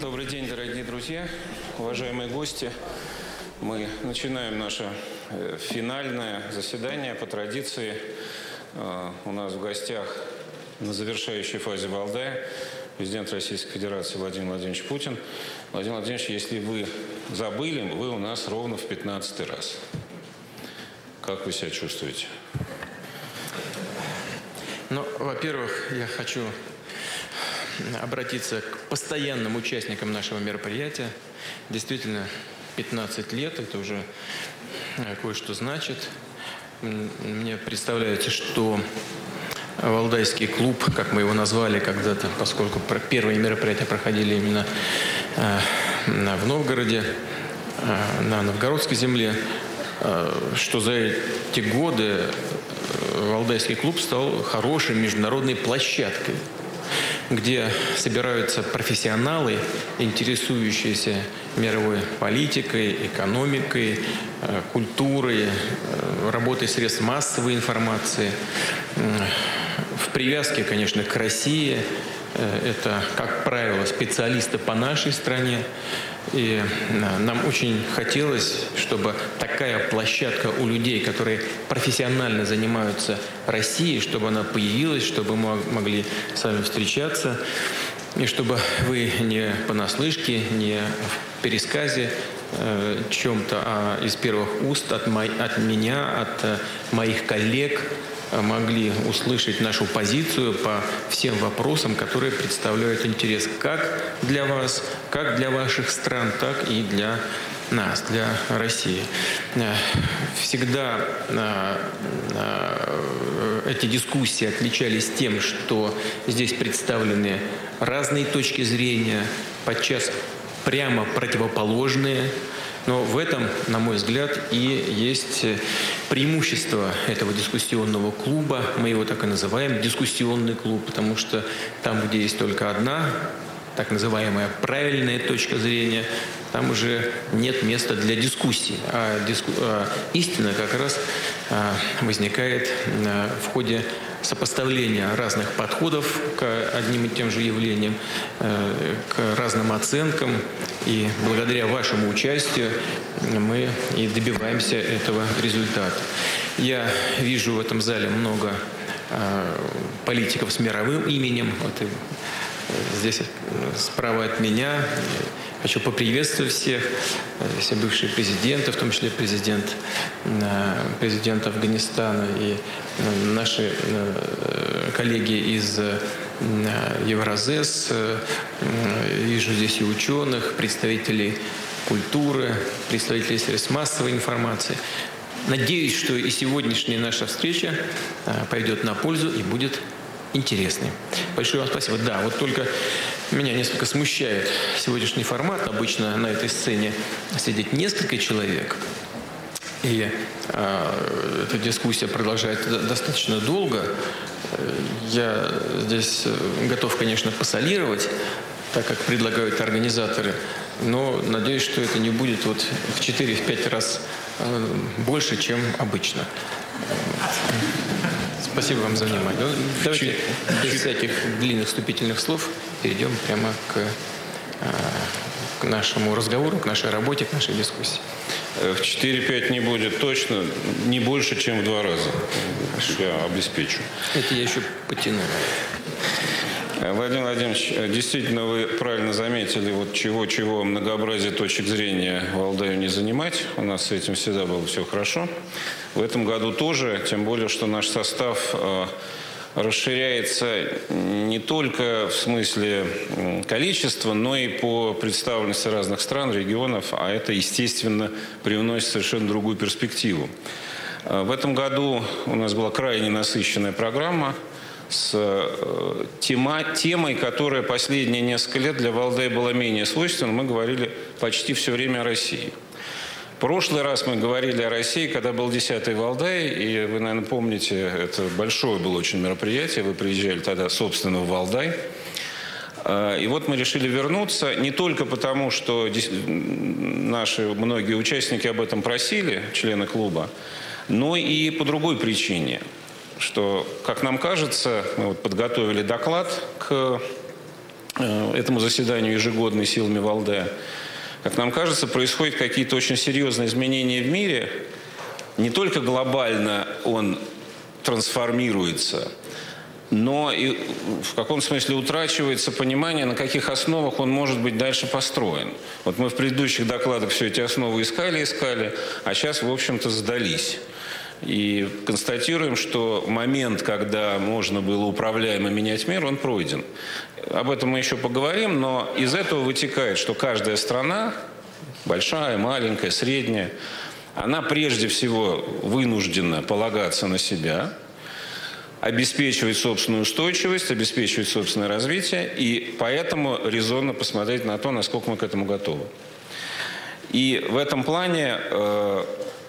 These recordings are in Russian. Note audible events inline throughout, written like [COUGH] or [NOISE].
Добрый день, дорогие друзья, уважаемые гости. Мы начинаем наше э, финальное заседание по традиции. Э, у нас в гостях на завершающей фазе Валдая президент Российской Федерации Владимир Владимирович Путин. Владимир Владимирович, если вы забыли, вы у нас ровно в 15 раз. Как вы себя чувствуете? Ну, во-первых, я хочу обратиться к постоянным участникам нашего мероприятия. Действительно, 15 лет, это уже э, кое-что значит. Мне представляете, что Валдайский клуб, как мы его назвали когда-то, поскольку первые мероприятия проходили именно э, в Новгороде, э, на новгородской земле, что за эти годы Валдайский клуб стал хорошей международной площадкой где собираются профессионалы, интересующиеся мировой политикой, экономикой, э, культурой, э, работой средств массовой информации. В привязке, конечно, к России э, это, как правило, специалисты по нашей стране. И нам очень хотелось, чтобы такая площадка у людей, которые профессионально занимаются Россией, чтобы она появилась, чтобы мы могли с вами встречаться, и чтобы вы не понаслышке, не в пересказе э, чем-то, а из первых уст от, мо- от меня, от э, моих коллег могли услышать нашу позицию по всем вопросам, которые представляют интерес как для вас, как для ваших стран, так и для нас, для России. Э, всегда э, э, эти дискуссии отличались тем, что здесь представлены разные точки зрения, подчас прямо противоположные, но в этом, на мой взгляд, и есть преимущество этого дискуссионного клуба. Мы его так и называем дискуссионный клуб, потому что там, где есть только одна так называемая правильная точка зрения, там уже нет места для дискуссии. А, диску... а истина как раз а, возникает а, в ходе сопоставления разных подходов к одним и тем же явлениям, э, к разным оценкам. И благодаря вашему участию мы и добиваемся этого результата. Я вижу в этом зале много э, политиков с мировым именем. Вот э, здесь справа от меня Хочу поприветствовать всех, все бывшие президенты, в том числе президент, президент Афганистана и наши коллеги из Евразес. Вижу здесь и ученых, представителей культуры, представителей средств массовой информации. Надеюсь, что и сегодняшняя наша встреча пойдет на пользу и будет интересной. Большое вам спасибо. Да, вот только меня несколько смущает сегодняшний формат. Обычно на этой сцене сидит несколько человек. И э, эта дискуссия продолжается достаточно долго. Я здесь готов, конечно, посолировать, так как предлагают организаторы, но надеюсь, что это не будет вот в 4-5 раз э, больше, чем обычно. Спасибо вам за внимание. Ну, давайте без всяких длинных вступительных слов перейдем прямо к, а, к нашему разговору, к нашей работе, к нашей дискуссии. Э, в 4-5 не будет точно, не больше, чем в два раза. Я обеспечу. Это я еще потяну. Э, Владимир Владимирович, э, действительно, вы правильно заметили, вот чего-чего многообразие точек зрения Валдаю не занимать. У нас с этим всегда было все хорошо. В этом году тоже, тем более, что наш состав э, расширяется не только в смысле количества, но и по представленности разных стран, регионов, а это, естественно, привносит совершенно другую перспективу. Э, в этом году у нас была крайне насыщенная программа с э, тема, темой, которая последние несколько лет для Валдая была менее свойственна. Мы говорили почти все время о России – прошлый раз мы говорили о России, когда был 10-й Валдай, и вы, наверное, помните, это большое было очень мероприятие, вы приезжали тогда, собственно, в Валдай. А, и вот мы решили вернуться не только потому, что наши многие участники об этом просили, члены клуба, но и по другой причине, что, как нам кажется, мы вот подготовили доклад к э, этому заседанию ежегодной силами Валдая, как нам кажется, происходят какие-то очень серьезные изменения в мире. Не только глобально он трансформируется, но и в каком смысле утрачивается понимание, на каких основах он может быть дальше построен. Вот мы в предыдущих докладах все эти основы искали, искали, а сейчас, в общем-то, сдались. И констатируем, что момент, когда можно было управляемо менять мир, он пройден. Об этом мы еще поговорим, но из этого вытекает, что каждая страна, большая, маленькая, средняя, она прежде всего вынуждена полагаться на себя, обеспечивать собственную устойчивость, обеспечивать собственное развитие, и поэтому резонно посмотреть на то, насколько мы к этому готовы. И в этом плане э,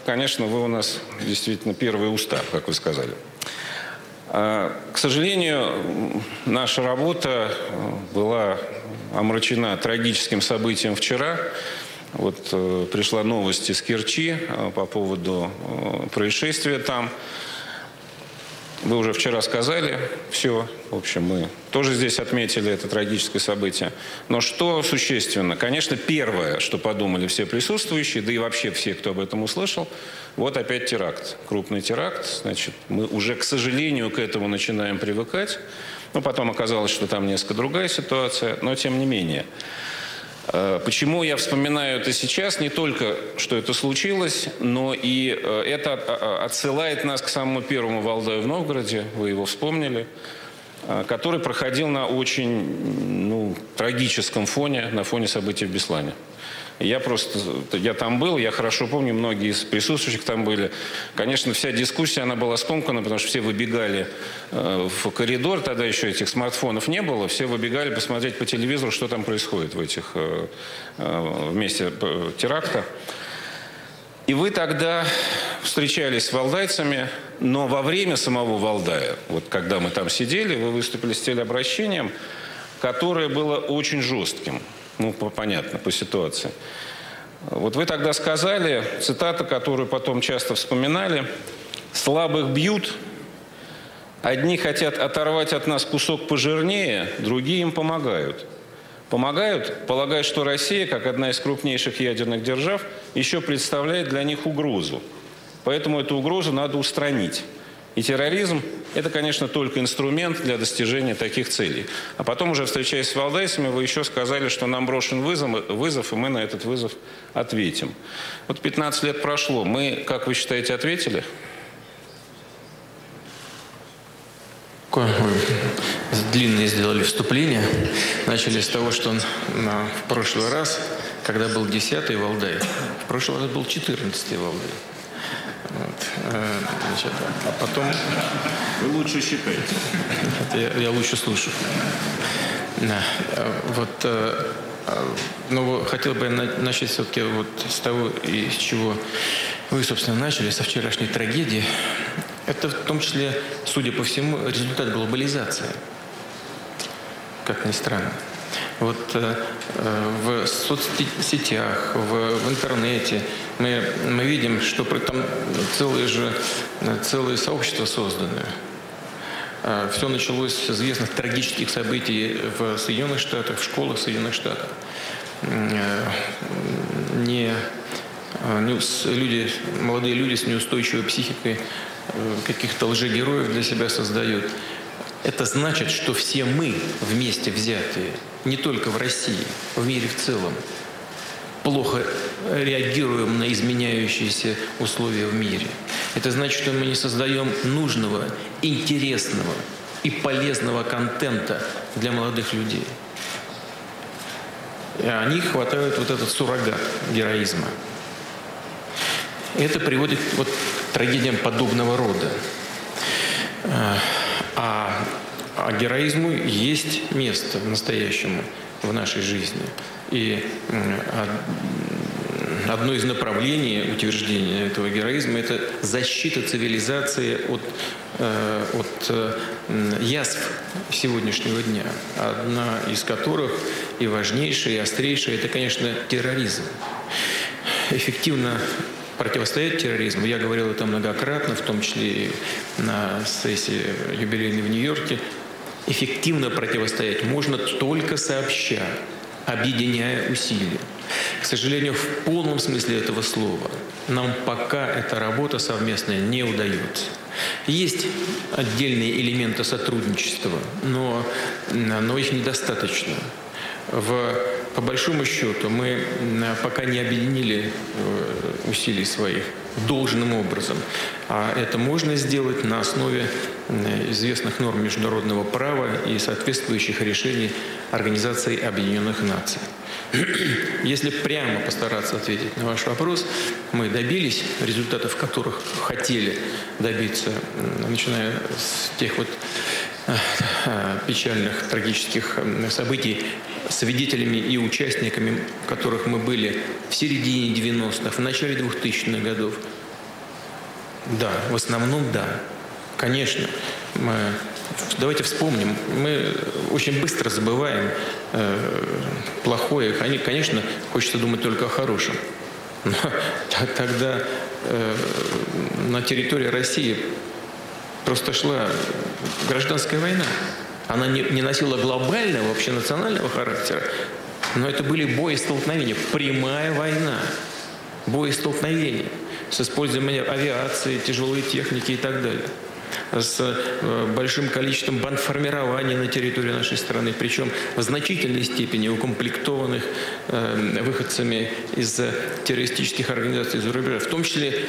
конечно, вы у нас действительно первый устав, как вы сказали. А, к сожалению, наша работа э, была омрачена трагическим событием вчера. Вот э, пришла новость из Керчи э, по поводу происшествия там. Вы уже вчера сказали все. В общем, мы тоже здесь отметили это трагическое событие. Но что существенно? Конечно, первое, что подумали все присутствующие, да и вообще все, кто об этом услышал, вот опять теракт. Крупный теракт. Значит, мы уже, к сожалению, к этому начинаем привыкать. Но потом оказалось, что там несколько другая ситуация. Но тем не менее. Э, почему я вспоминаю это сейчас? Не только, что это случилось, но и э, это отсылает нас к самому первому Валдаю в Новгороде, вы его вспомнили, который проходил на очень ну, трагическом фоне, на фоне событий в Беслане. Я просто, я там был, я хорошо помню, многие из присутствующих там были. Конечно, вся дискуссия, она была скомкана, потому что все выбегали э, в коридор, тогда еще этих смартфонов не было, все выбегали посмотреть по телевизору, что там происходит в этих, э, э, вместе теракта. И вы тогда встречались с валдайцами, но во время самого Валдая, вот когда мы там сидели, вы выступили с телеобращением, которое было очень жестким. Ну, понятно, по ситуации. Вот вы тогда сказали, цитата, которую потом часто вспоминали, «Слабых бьют, одни хотят оторвать от нас кусок пожирнее, другие им помогают». Помогают, полагая, что Россия, как одна из крупнейших ядерных держав, еще представляет для них угрозу. Поэтому эту угрозу надо устранить. И терроризм – это, конечно, только инструмент для достижения таких целей. А потом, уже встречаясь с валдайцами, вы еще сказали, что нам брошен вызов, вызов, и мы на этот вызов ответим. Вот 15 лет прошло. Мы, как вы считаете, ответили? Длинное сделали вступление. Начали с того, что он в прошлый раз, когда был 10-й Валдай, в прошлый раз был 14-й Валдай. Вот. Э, значит, а потом... Вы лучше считаете. Я, я лучше слушаю. Да. Вот, э, ну, хотел бы начать все-таки вот с того, из чего вы, собственно, начали, со вчерашней трагедии. Это в том числе, судя по всему, результат глобализации. Как ни странно. Вот э, в соцсетях, в, в интернете мы, мы видим, что этом целые же целые сообщества созданы. Э, Все началось с известных трагических событий в Соединенных Штатах, в школах Соединенных Штатов. Э, не, не люди, молодые люди с неустойчивой психикой каких-то лжегероев для себя создают. Это значит, что все мы вместе взятые, не только в России, в мире в целом, плохо реагируем на изменяющиеся условия в мире. Это значит, что мы не создаем нужного, интересного и полезного контента для молодых людей. И они хватают вот этот суррогат героизма. Это приводит вот к трагедиям подобного рода. А, а героизму есть место настоящему в нашей жизни. И одно из направлений утверждения этого героизма – это защита цивилизации от, э, от э, язв сегодняшнего дня. Одна из которых и важнейшая, и острейшая – это, конечно, терроризм. Эффективно противостоять терроризму. Я говорил это многократно, в том числе и на сессии юбилейной в Нью-Йорке. Эффективно противостоять можно только сообща, объединяя усилия. К сожалению, в полном смысле этого слова нам пока эта работа совместная не удается. Есть отдельные элементы сотрудничества, но, но их недостаточно. В, по большому счету мы пока не объединили э, усилий своих должным образом. А это можно сделать на основе известных норм международного права и соответствующих решений Организации Объединенных Наций. [CLEARS THROAT] Если прямо постараться ответить на ваш вопрос, мы добились результатов, которых хотели добиться, начиная с тех вот печальных, трагических событий, свидетелями и участниками которых мы были в середине 90-х, в начале 2000-х годов. Да, в основном да. Конечно, мы Давайте вспомним. Мы очень быстро забываем э, плохое. Конечно, хочется думать только о хорошем. [LAUGHS] Но тогда э, на территории России просто шла гражданская война. Она не, не носила глобального, общенационального характера, но это были бои столкновения, прямая война, бои столкновения с использованием авиации, тяжелой техники и так далее с э, большим количеством бандформирований на территории нашей страны, причем в значительной степени укомплектованных э, выходцами из террористических организаций за рубежа. В том числе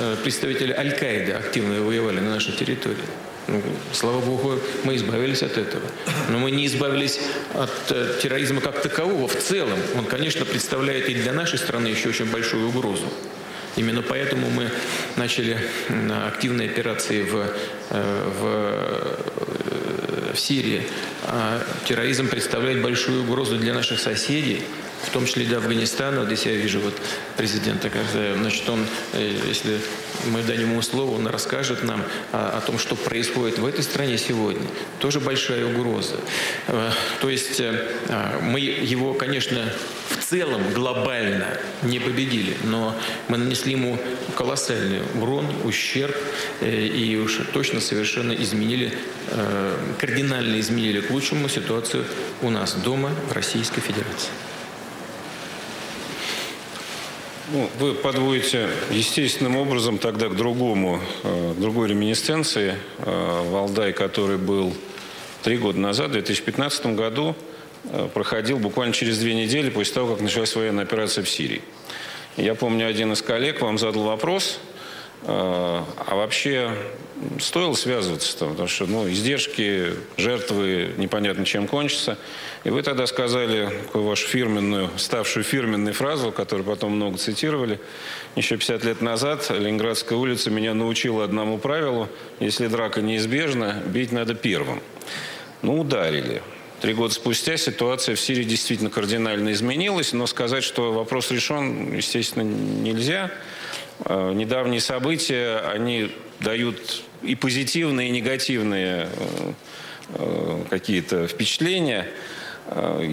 э, представители Аль-Каиды активно воевали на нашей территории. Ну, слава Богу, мы избавились от этого. Но мы не избавились от терроризма как такового в целом. Он, конечно, представляет и для нашей страны еще очень большую угрозу. Именно поэтому мы начали активные операции в, э, в, э, в Сирии. А терроризм представляет большую угрозу для наших соседей в том числе до Афганистана. Здесь я вижу вот президента, когда, значит, он, э, если мы дадим ему слово, он расскажет нам о, о том, что происходит в этой стране сегодня. Тоже большая угроза. Э, то есть э, мы его, конечно, в целом глобально не победили, но мы нанесли ему колоссальный урон, ущерб и уж точно совершенно изменили, кардинально изменили к лучшему ситуацию у нас дома в Российской Федерации. Ну, вы подводите естественным образом тогда к другому, э, к другой реминисценции. Э, Валдай, который был три года назад, в 2015 году, э, проходил буквально через две недели после того, как началась военная операция в Сирии. Я помню, один из коллег вам задал вопрос, а вообще стоило связываться, там, потому что ну, издержки, жертвы непонятно чем кончатся. И вы тогда сказали такую вашу фирменную, ставшую фирменной фразу, которую потом много цитировали. Еще 50 лет назад Ленинградская улица меня научила одному правилу. Если драка неизбежна, бить надо первым. Ну, ударили. Три года спустя ситуация в Сирии действительно кардинально изменилась, но сказать, что вопрос решен, естественно, нельзя. Э, недавние события, они дают и позитивные, и негативные э, э, какие-то впечатления.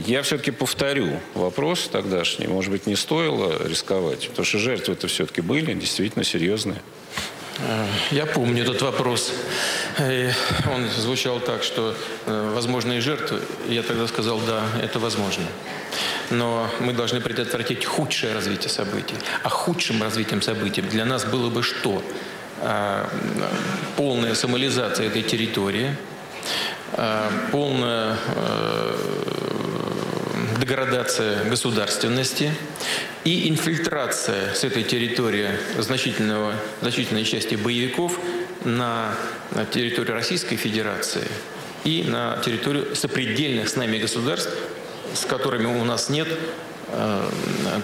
Я все-таки повторю вопрос тогдашний. Может быть, не стоило рисковать? Потому что жертвы-то все-таки были действительно серьезные. Я помню этот вопрос. Он звучал так, что возможные жертвы. Я тогда сказал, да, это возможно но мы должны предотвратить худшее развитие событий. А худшим развитием событий для нас было бы что? А, полная сомализация этой территории, а, полная а, деградация государственности и инфильтрация с этой территории значительного, значительной части боевиков на, на территорию Российской Федерации и на территорию сопредельных с нами государств, с которыми у нас нет э,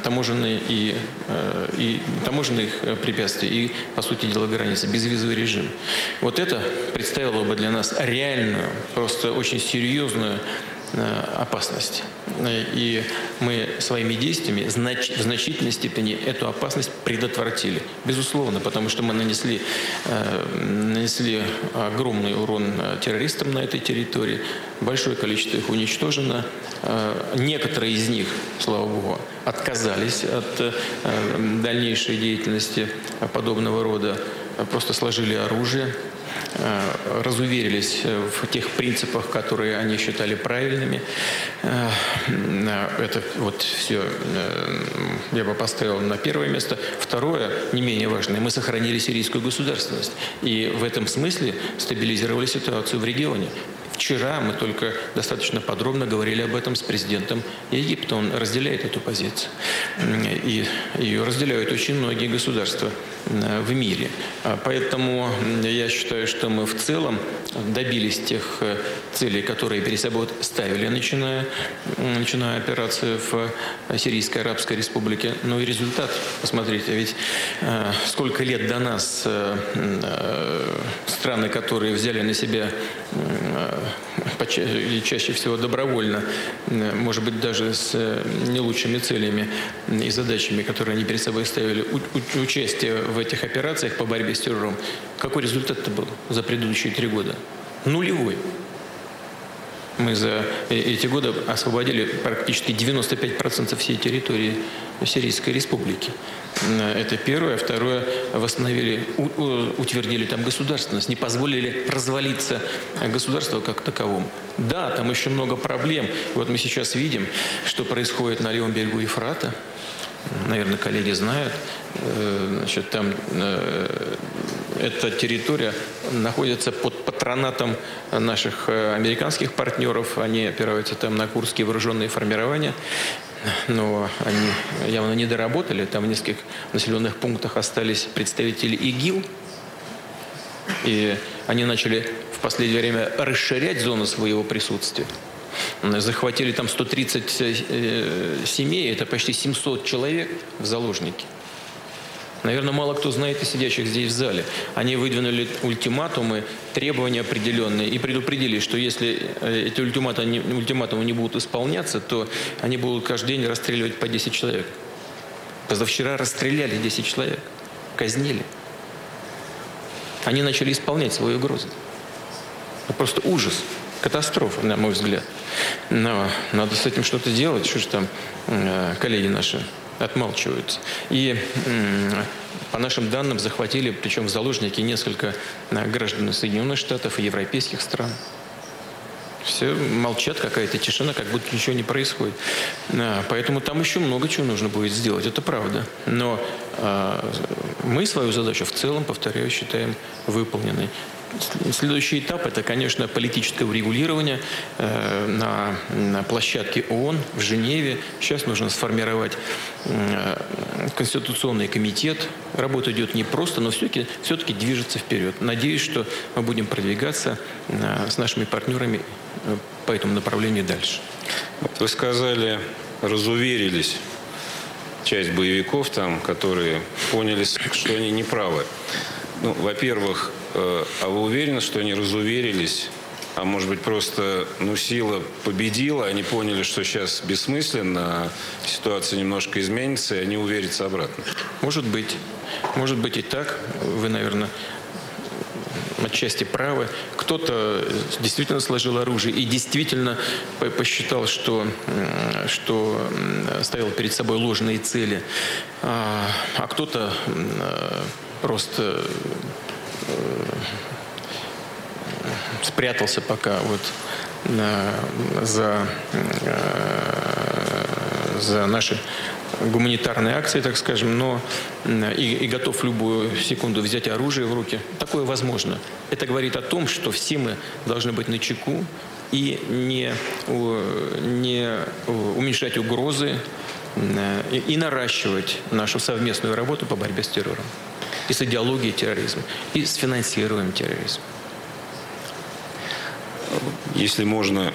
таможенные и, э, и таможенных препятствий и, по сути дела, границы, безвизовый режим. Вот это представило бы для нас реальную, просто очень серьезную Э, опасность. И мы своими действиями знач в значительной степени эту опасность предотвратили. Безусловно, потому что мы нанесли, э, нанесли огромный урон э, террористам на этой территории. Большое количество их уничтожено. Некоторые из них, слава богу, отказались от дальнейшей деятельности подобного рода. просто сложили оружие, Э, разуверились в тех принципах, которые они считали правильными. Э, это вот все э, я бы поставил на первое место. Второе, не менее важное, мы сохранили сирийскую государственность. И в этом смысле стабилизировали ситуацию в регионе. Вчера мы только достаточно подробно говорили об этом с президентом Египта. Он разделяет эту позицию. И ее разделяют очень многие государства в мире. А поэтому я считаю, что мы в целом добились тех э, целей, которые перед собой ставили, начиная, начиная операцию в Сирийской Арабской Республике. Ну и результат, посмотрите, ведь э, сколько лет до нас э, страны, которые взяли на себя или чаще всего добровольно, может быть, даже с не лучшими целями и задачами, которые они перед собой ставили, участие в этих операциях по борьбе с террором, какой результат-то был за предыдущие три года? Нулевой. Мы за э, эти годы освободили практически 95% всей территории Сирийской республики. Это первое. Второе, восстановили, утвердили там государственность, не позволили развалиться государству как таковому. Да, там еще много проблем. Вот мы сейчас видим, что происходит на левом берегу Ефрата. Наверное, коллеги знают. Э, значит, там э, эта территория находится под патронатом наших э, американских партнеров. Они опираются там на курские вооруженные формирования. Но они явно не доработали. Там в нескольких населенных пунктах остались представители ИГИЛ. И они начали в последнее время расширять зону своего присутствия. Захватили там 130 э, семей, это почти 700 человек в заложники. Наверное, мало кто знает из сидящих здесь в зале. Они выдвинули ультиматумы, требования определенные и предупредили, что если э, эти ультиматумы, не будут исполняться, то они будут каждый день расстреливать по 10 человек. Позавчера расстреляли 10 человек, казнили. Они начали исполнять свои угрозы. Это просто ужас, катастрофа, на мой взгляд. Но надо с этим что-то делать. Что же там э, коллеги наши отмалчиваются. И по нашим данным захватили, причем в заложники, несколько э, граждан Соединенных Штатов и европейских стран. Все молчат, какая-то тишина, как будто ничего не происходит. А, поэтому там еще много чего нужно будет сделать, это правда. Но а, мы свою задачу в целом, повторяю, считаем выполненной. Следующий этап – это, конечно, политическое урегулирование э, на, на площадке ООН в Женеве. Сейчас нужно сформировать э, конституционный комитет. Работа идет не просто, но все-таки все движется вперед. Надеюсь, что мы будем продвигаться э, с нашими партнерами по этому направлению дальше. Вы сказали, разуверились часть боевиков там, которые поняли, что они неправы. Ну, во-первых, а вы уверены, что они разуверились? А может быть, просто ну, сила победила, они поняли, что сейчас бессмысленно, ситуация немножко изменится, и они уверятся обратно? Может быть. Может быть и так. Вы, наверное, отчасти правы. Кто-то действительно сложил оружие и действительно посчитал, что, что ставил перед собой ложные цели. А, а кто-то просто э, спрятался пока вот за, э, за наши гуманитарные акции, так скажем, но и, и готов любую секунду взять оружие в руки. Такое возможно. Это говорит о том, что все мы должны быть на чеку и не, не уменьшать угрозы и, и наращивать нашу совместную работу по борьбе с террором и с идеологией терроризма, и с финансированием терроризма. Если можно,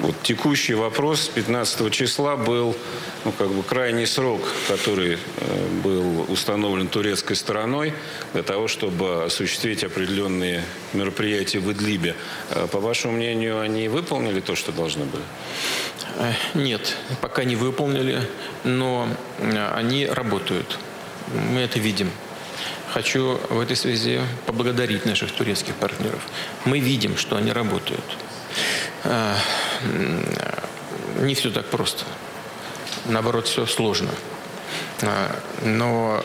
вот текущий вопрос 15 числа был ну, как бы крайний срок, который э, был установлен турецкой стороной для того, чтобы осуществить определенные мероприятия в Идлибе. Э, по вашему мнению, они выполнили то, что должны были? Э, нет, пока не выполнили, но они работают. Мы это видим. Хочу в этой связи поблагодарить наших турецких партнеров. Мы видим, что они работают. А, не все так просто. Наоборот, все сложно. но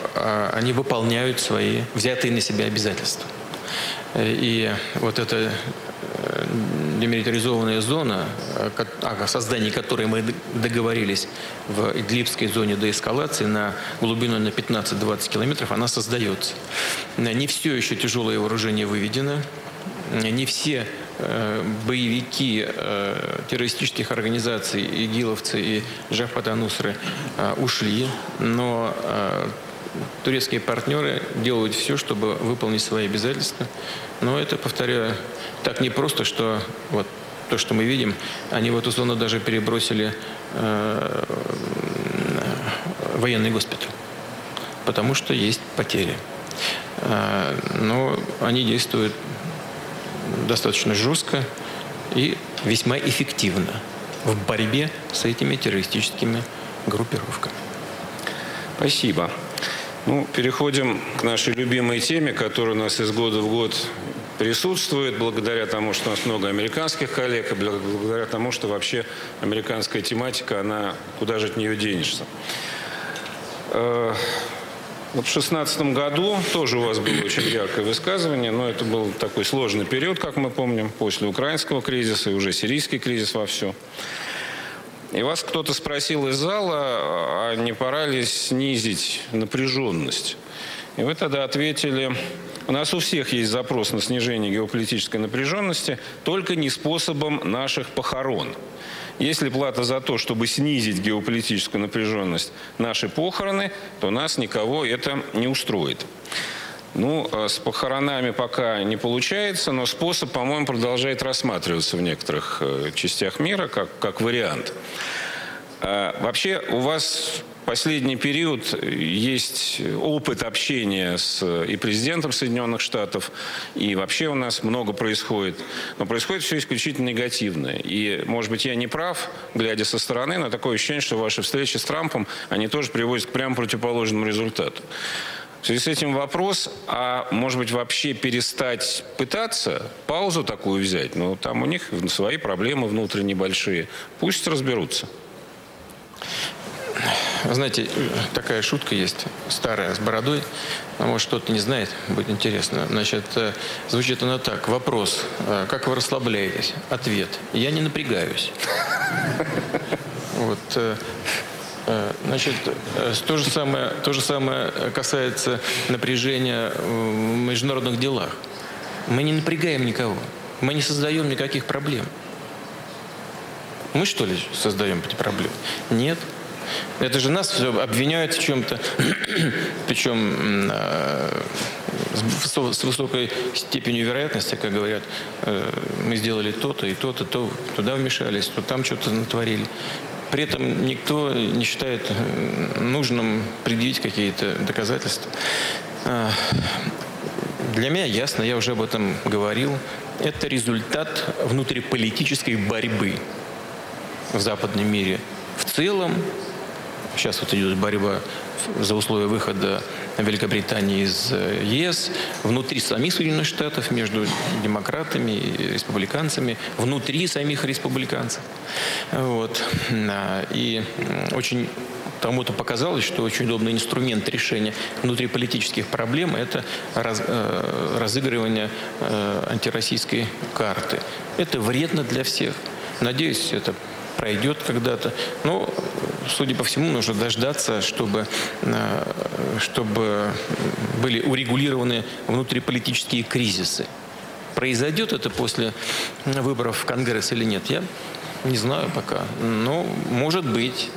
они выполняют свои взятые на себя обязательства. И вот эта демилитаризованная зона, о создании которой мы договорились в Идлибской зоне деэскалации на глубину на 15-20 километров, она создается. Не все еще тяжелое вооружение выведено, не все э, боевики э, террористических организаций, игиловцы и Джахпата Нусры э, ушли, но турецкие партнеры делают все, чтобы выполнить свои обязательства. Но это, повторяю, так не просто, что вот то, что мы видим, они в эту зону даже перебросили э, военный госпиталь, потому что есть потери. Э, но они действуют достаточно жестко и весьма эффективно в борьбе с этими террористическими группировками. Спасибо. Ну, переходим к нашей любимой теме, которая у нас из года в год присутствует, благодаря тому, что у нас много американских коллег, и благодаря тому, что вообще американская тематика, она куда же от нее денешься. Э, вот в 2016 году тоже у вас было очень яркое высказывание, но это был такой сложный период, как мы помним, после украинского кризиса и уже сирийский кризис вовсю. И вас кто-то спросил из зала, а не пора ли снизить напряженность? И вы тогда ответили, у нас у всех есть запрос на снижение геополитической напряженности, только не способом наших похорон. Если плата за то, чтобы снизить геополитическую напряженность, наши похороны, то нас никого это не устроит. Ну, а с похоронами пока не получается, но способ, по-моему, продолжает рассматриваться в некоторых э, частях мира как, как вариант. А, вообще, у вас последний период есть опыт общения с и президентом Соединенных Штатов, и вообще у нас много происходит. Но происходит все исключительно негативное. И, может быть, я не прав, глядя со стороны, но такое ощущение, что ваши встречи с Трампом, они тоже приводят к прямо противоположному результату. В связи с этим вопрос, а может быть вообще перестать пытаться, паузу такую взять? Ну, там у них свои проблемы внутренние большие. Пусть разберутся. Знаете, такая шутка есть, старая, с бородой. Может, кто-то не знает, будет интересно. Значит, э, звучит она так. Вопрос. Э, как вы расслабляетесь? Ответ. Я не напрягаюсь. [LAUGHS] Вот. Э, значит, э, то же, самое, то же самое касается напряжения в международных делах. Мы не напрягаем никого. Мы не создаем никаких проблем. Мы что ли создаем эти проблемы? Нет. Это же нас все обвиняют в чем-то, [CLEARS THROAT] причем э, с высокой степенью вероятности, как говорят, мы сделали то-то и то-то, то туда вмешались, то там что-то натворили. При этом никто не считает э, нужным предъявить какие-то доказательства. А, для меня ясно, я уже об этом говорил, это результат внутриполитической борьбы в западном мире в целом. Сейчас вот идет борьба за условия выхода Великобритании из э, ЕС, внутри самих Соединенных Штатов, между демократами и республиканцами, внутри самих республиканцев. Вот. И очень кому-то показалось, что очень удобный инструмент решения внутриполитических проблем – это раз, э, разыгрывание э, антироссийской карты. Это вредно для всех. Надеюсь, это пройдет когда-то. Но, судя по всему, нужно дождаться, чтобы, э, чтобы были урегулированы внутриполитические кризисы. Произойдет это после выборов в Конгресс или нет, я не знаю пока. Но может быть.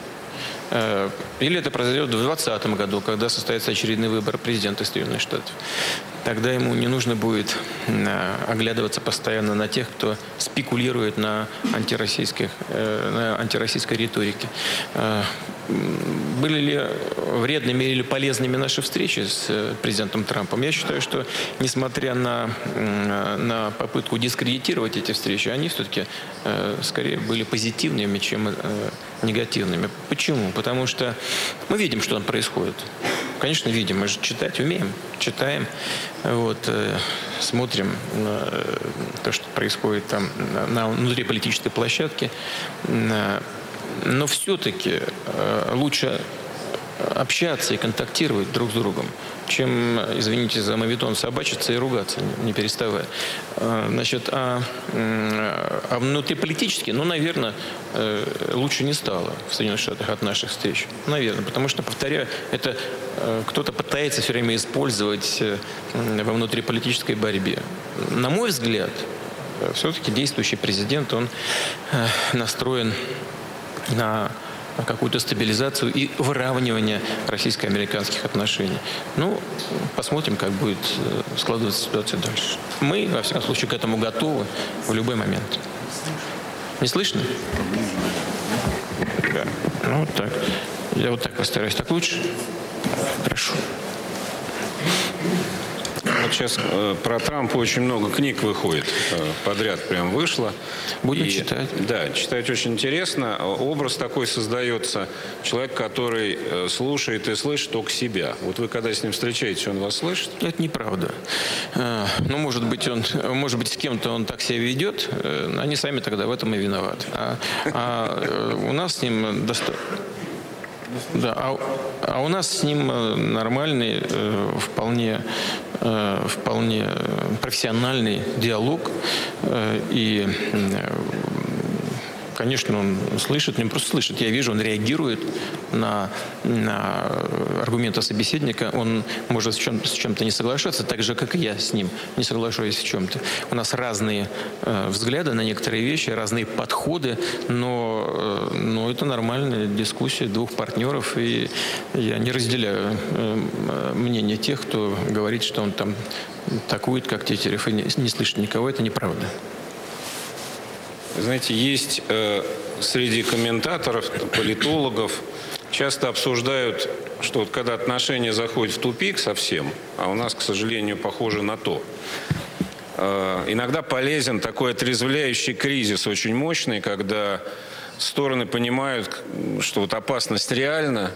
Э, или это произойдет в 2020 году, когда состоится очередной выбор президента Соединенных Штатов. Тогда ему не нужно будет э, оглядываться постоянно на тех, кто спекулирует на, антироссийских, э, на антироссийской риторике. Были ли вредными или полезными наши встречи с президентом Трампом? Я считаю, что несмотря на, на попытку дискредитировать эти встречи, они все-таки скорее были позитивными, чем негативными. Почему? Потому что мы видим, что там происходит. Конечно, видим. Мы же читать умеем. Читаем. Вот, э, смотрим э, то, что происходит там на внутриполитической площадке. Но все-таки э, лучше общаться и контактировать друг с другом, чем, извините за мавитон, собачиться и ругаться, не переставая. А, значит, а, а внутриполитически, ну, наверное, э, лучше не стало в Соединенных Штатах от наших встреч. Наверное, потому что, повторяю, это э, кто-то пытается все время использовать э, во внутриполитической борьбе. На мой взгляд, все-таки действующий президент, он настроен на какую-то стабилизацию и выравнивание российско-американских отношений. Ну, посмотрим, как будет э, складываться ситуация дальше. Мы, во всяком случае, к этому готовы в любой момент. Не слышно? Да. Ну, вот так. Я вот так постараюсь. Так лучше? Хорошо. Вот сейчас э, про Трампа очень много книг выходит. Э, подряд прям вышло. Будем и, читать. Да, читать очень интересно. Образ такой создается. Человек, который э, слушает и слышит только себя. Вот вы когда с ним встречаетесь, он вас слышит? Это неправда. Э, ну, может быть, он, может быть, с кем-то он так себя ведет. Э, они сами тогда в этом и виноваты. А, а э, у нас с ним достаточно да, а, а у нас с ним э, нормальный, э, вполне, э, вполне профессиональный диалог. И конечно, он слышит, не просто слышит, я вижу, он реагирует на, на аргументы собеседника, он может с, чем, с чем-то не соглашаться, так же, как и я с ним не соглашаюсь в чем-то. У нас разные э, взгляды на некоторые вещи, разные подходы, но, э, но это нормальная дискуссия двух партнеров, и я не разделяю э, мнение тех, кто говорит, что он там такует, как Тетерев, и не, не слышит никого, это неправда. Знаете, есть э, среди комментаторов, политологов, часто обсуждают, что вот когда отношения заходят в тупик совсем, а у нас, к сожалению, похоже на то, э, иногда полезен такой отрезвляющий кризис очень мощный, когда стороны понимают, что вот опасность реальна,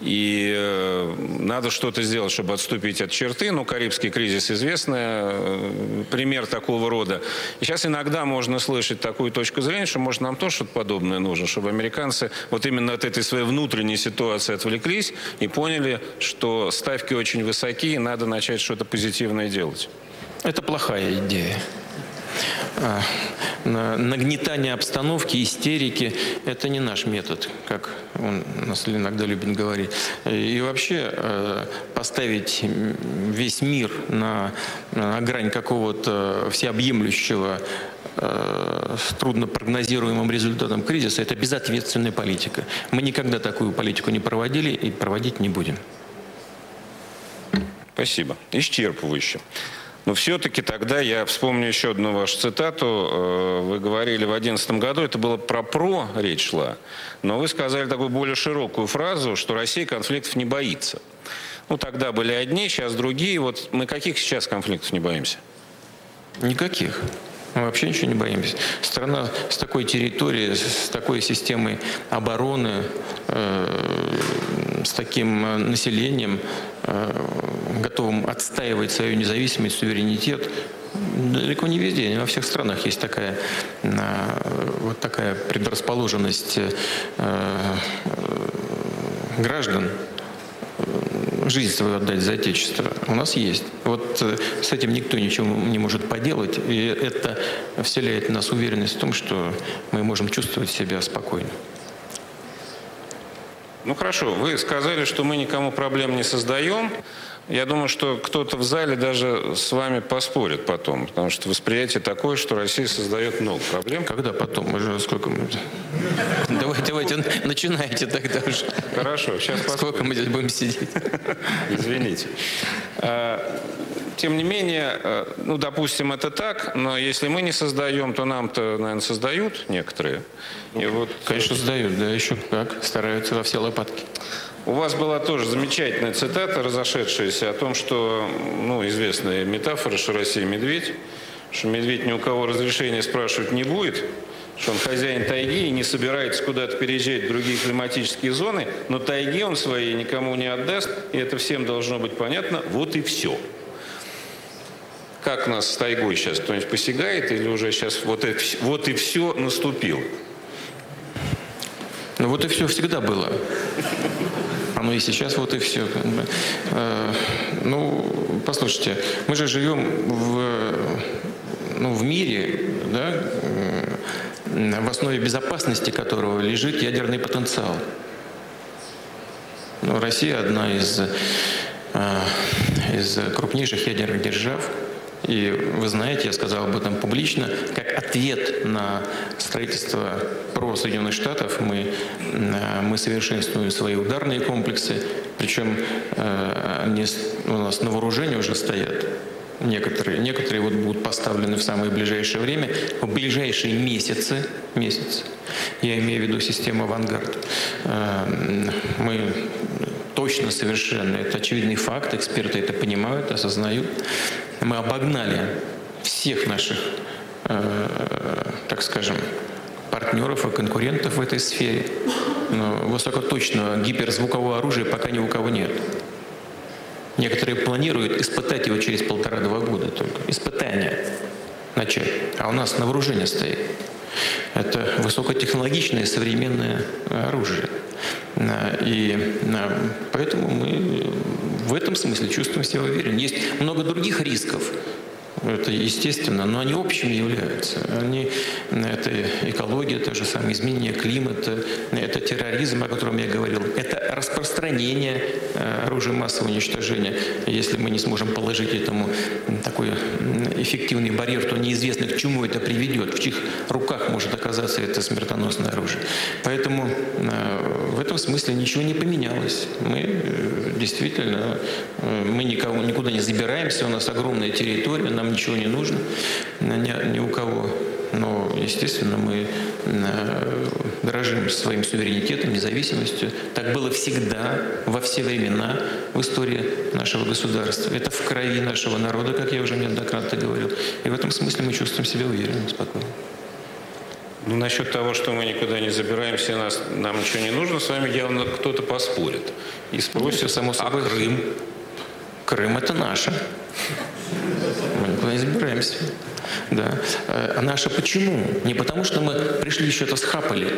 и э, надо что-то сделать, чтобы отступить от черты. Ну, Карибский кризис известный э, пример такого рода. И сейчас иногда можно слышать такую точку зрения, что, может, нам тоже что-то подобное нужно, чтобы американцы вот именно от этой своей внутренней ситуации отвлеклись и поняли, что ставки очень высоки, и надо начать что-то позитивное делать. Это плохая идея. А, нагнетание обстановки, истерики – это не наш метод, как он нас иногда любит говорить. И вообще э, поставить весь мир на, грань какого-то всеобъемлющего э, с трудно прогнозируемым результатом кризиса – это безответственная политика. Мы никогда такую политику не проводили и проводить не будем. Спасибо. Исчерпывающе. Но все-таки тогда я вспомню еще одну вашу цитату. Э, вы говорили в 2011 году, это было про ПРО речь шла, но вы сказали такую более широкую фразу, что Россия конфликтов не боится. Ну, тогда были одни, сейчас другие. Вот мы каких сейчас конфликтов не боимся? Никаких. Мы вообще ничего не боимся. Страна с такой территорией, с такой системой обороны, э, с таким населением, э, готовым отстаивать свою независимость, суверенитет, далеко не везде, не во всех странах есть такая э, вот такая предрасположенность э, э, граждан жизнь свою отдать за Отечество, у нас есть. Вот э, с этим никто ничего не может поделать, и это вселяет в нас уверенность в том, что мы можем чувствовать себя спокойно. Ну хорошо, вы сказали, что мы никому проблем не создаем. Я думаю, что кто-то в зале даже с вами поспорит потом, потому что восприятие такое, что Россия создает много проблем. Когда потом? Мы же сколько мы... [LAUGHS] Давайте, давайте, начинайте тогда уже. Хорошо, сейчас поспорим. Сколько мы здесь будем сидеть? Извините. А, тем не менее, э, ну, допустим, это так, но если мы не создаем, то нам-то, наверное, создают некоторые. И вот, Конечно, создают, да, еще как, стараются во все лопатки. У вас была тоже замечательная цитата, разошедшаяся, о том, что, ну, известная метафора, что Россия медведь, что медведь ни у кого разрешения спрашивать не будет, что он хозяин тайги и не собирается куда-то переезжать в другие климатические зоны, но тайги он свои никому не отдаст, и это всем должно быть понятно, вот и все. Как нас с тайгой сейчас кто-нибудь посягает, или уже сейчас вот и, вот и все наступило? Ну вот и все всегда было оно и сейчас вот и все. Э, ну, послушайте, мы же живем в, ну, в мире, да, в основе безопасности которого лежит ядерный потенциал. Ну, Россия одна из, э, из крупнейших ядерных держав. И вы знаете, я сказал об этом публично, как ответ на строительство про Соединенных Штатов мы, э, мы совершенствуем свои ударные комплексы, причем э, они у нас на вооружении уже стоят. Некоторые, некоторые вот будут поставлены в самое ближайшее время, в ближайшие месяцы, месяцы, я имею в виду систему «Авангард», э, мы точно совершенно, это очевидный факт, эксперты это понимают, осознают, мы обогнали всех наших, э, так скажем, партнеров и конкурентов в этой сфере. Но высокоточного гиперзвукового оружия пока ни у кого нет. Некоторые планируют испытать его через полтора-два года только. Испытание начать. А у нас на вооружении стоит. Это высокотехнологичное современное оружие. И поэтому мы в этом смысле чувствуем себя уверенно. Есть много других рисков, это естественно, но они общими являются. Они, это экология, то же самое изменение климата, это терроризм, о котором я говорил, это распространение э, оружия массового уничтожения. Если мы не сможем положить этому такой эффективный барьер, то неизвестно, к чему это приведет, в чьих руках может оказаться это смертоносное оружие. Поэтому э, в этом смысле ничего не поменялось. Мы э, действительно, мы никого, никуда не забираемся, у нас огромная территория, нам ничего не нужно ни, ни у кого. Но, естественно, мы э, дорожим своим суверенитетом, независимостью. Так было всегда, во все времена в истории нашего государства. Это в крови нашего народа, как я уже неоднократно говорил. И в этом смысле мы чувствуем себя уверенно, спокойно. Ну, насчет того, что мы никуда не забираемся, нас, нам ничего не нужно, с вами явно кто-то поспорит. И спросит, ну, само собой. а Крым? Крым – это наше. Забираемся. Да. А наша почему? Не потому, что мы пришли что-то схапали.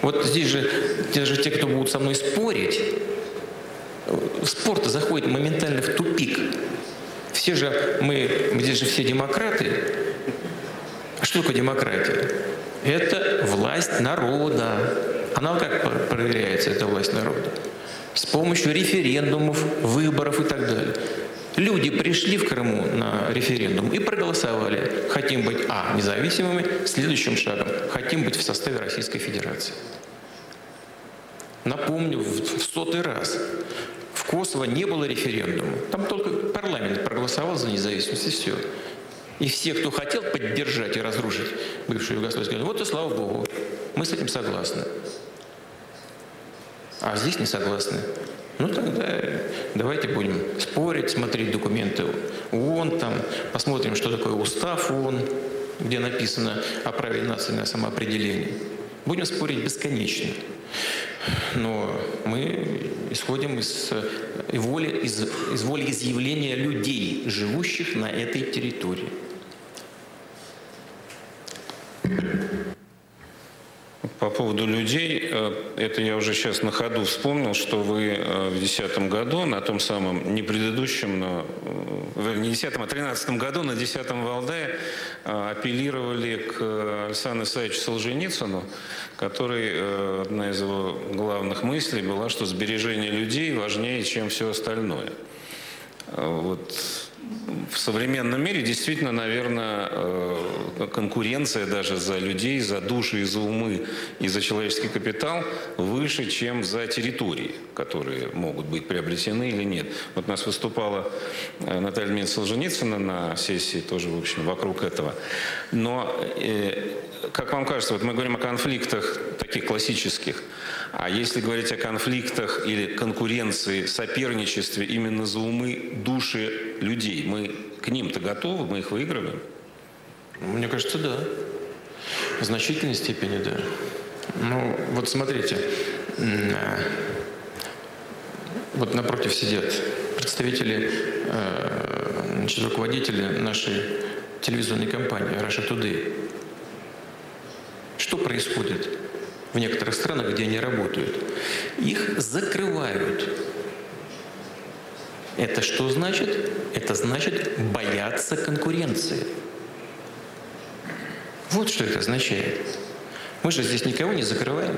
Вот здесь же, те же те, кто будут со мной спорить, спорт заходит моментально в тупик. Все же мы, здесь же все демократы. А что такое демократия? Это власть народа. Она как проверяется, эта власть народа? С помощью референдумов, выборов и так далее. Люди пришли в Крыму на референдум и проголосовали. Хотим быть, а, независимыми, следующим шагом, хотим быть в составе Российской Федерации. Напомню в сотый раз, в Косово не было референдума. Там только парламент проголосовал за независимость, и все. И все, кто хотел поддержать и разрушить бывшую Югославию, вот и слава Богу, мы с этим согласны. А здесь не согласны. Ну тогда давайте будем спорить, смотреть документы ООН, там, посмотрим, что такое устав ООН, где написано о праве нации на самоопределение. Будем спорить бесконечно. Но мы исходим из воли, из, из воли изъявления людей, живущих на этой территории. По поводу людей, э, это я уже сейчас на ходу вспомнил, что вы э, в 2010 году, на том самом, не предыдущем, но э, не 10 а 13 году, на 10 Валдае апеллировали к Александру Исаевичу Солженицыну, который, одна из его главных мыслей была, что сбережение людей важнее, чем все остальное. Вот в современном мире действительно, наверное, э, конкуренция даже за людей, за души и за умы и за человеческий капитал выше, чем за территории, которые могут быть приобретены или нет. Вот у нас выступала э, Наталья Мин Солженицына на сессии тоже, в общем, вокруг этого. Но, э, как вам кажется, вот мы говорим о конфликтах таких классических, а если говорить о конфликтах или конкуренции, соперничестве именно за умы, души людей, мы к ним-то готовы, мы их выигрываем? Мне кажется, да. В значительной степени, да. Ну, вот смотрите, а, вот напротив сидят представители, э, значит, руководители нашей телевизионной компании Russia Today. Что происходит? В некоторых странах, где они работают, их закрывают. Это что значит? Это значит бояться конкуренции. Вот что это означает. Мы же здесь никого не закрываем.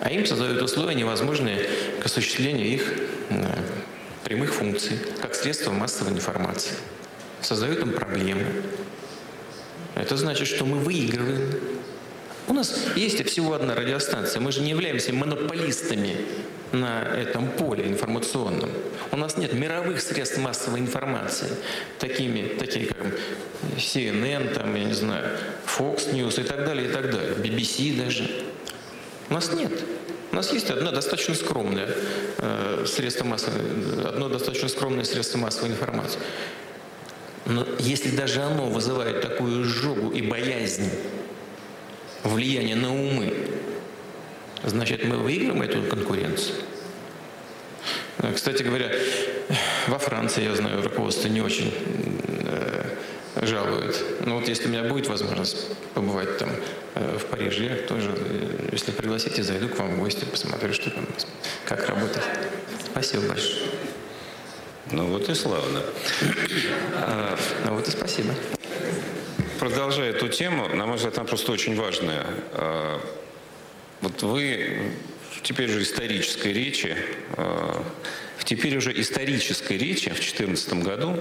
А им создают условия невозможные к осуществлению их прямых функций, как средство массовой информации. Создают им проблемы. Это значит, что мы выигрываем. У нас есть всего одна радиостанция. Мы же не являемся монополистами на этом поле информационном. У нас нет мировых средств массовой информации, такими, такие как CNN, там, я не знаю, Fox News и так далее, и так далее, BBC даже. У нас нет. У нас есть одно достаточно скромное э, средство массовой, одно достаточно скромное средство массовой информации. Но если даже оно вызывает такую сжогу и боязнь, влияние на умы, значит, мы выиграем эту конкуренцию. Э, кстати говоря, во Франции, я знаю, руководство не очень э, жалует. Но вот если у меня будет возможность побывать там э, в Париже, я тоже, э, если пригласите, зайду к вам в гости, посмотрю, что там, как работать. Спасибо большое. Ну вот и славно. А, ну вот и спасибо. Продолжая эту тему, на мой взгляд, она просто очень важная. А, вот вы теперь уже исторической речи, а, в теперь уже исторической речи в 2014 году,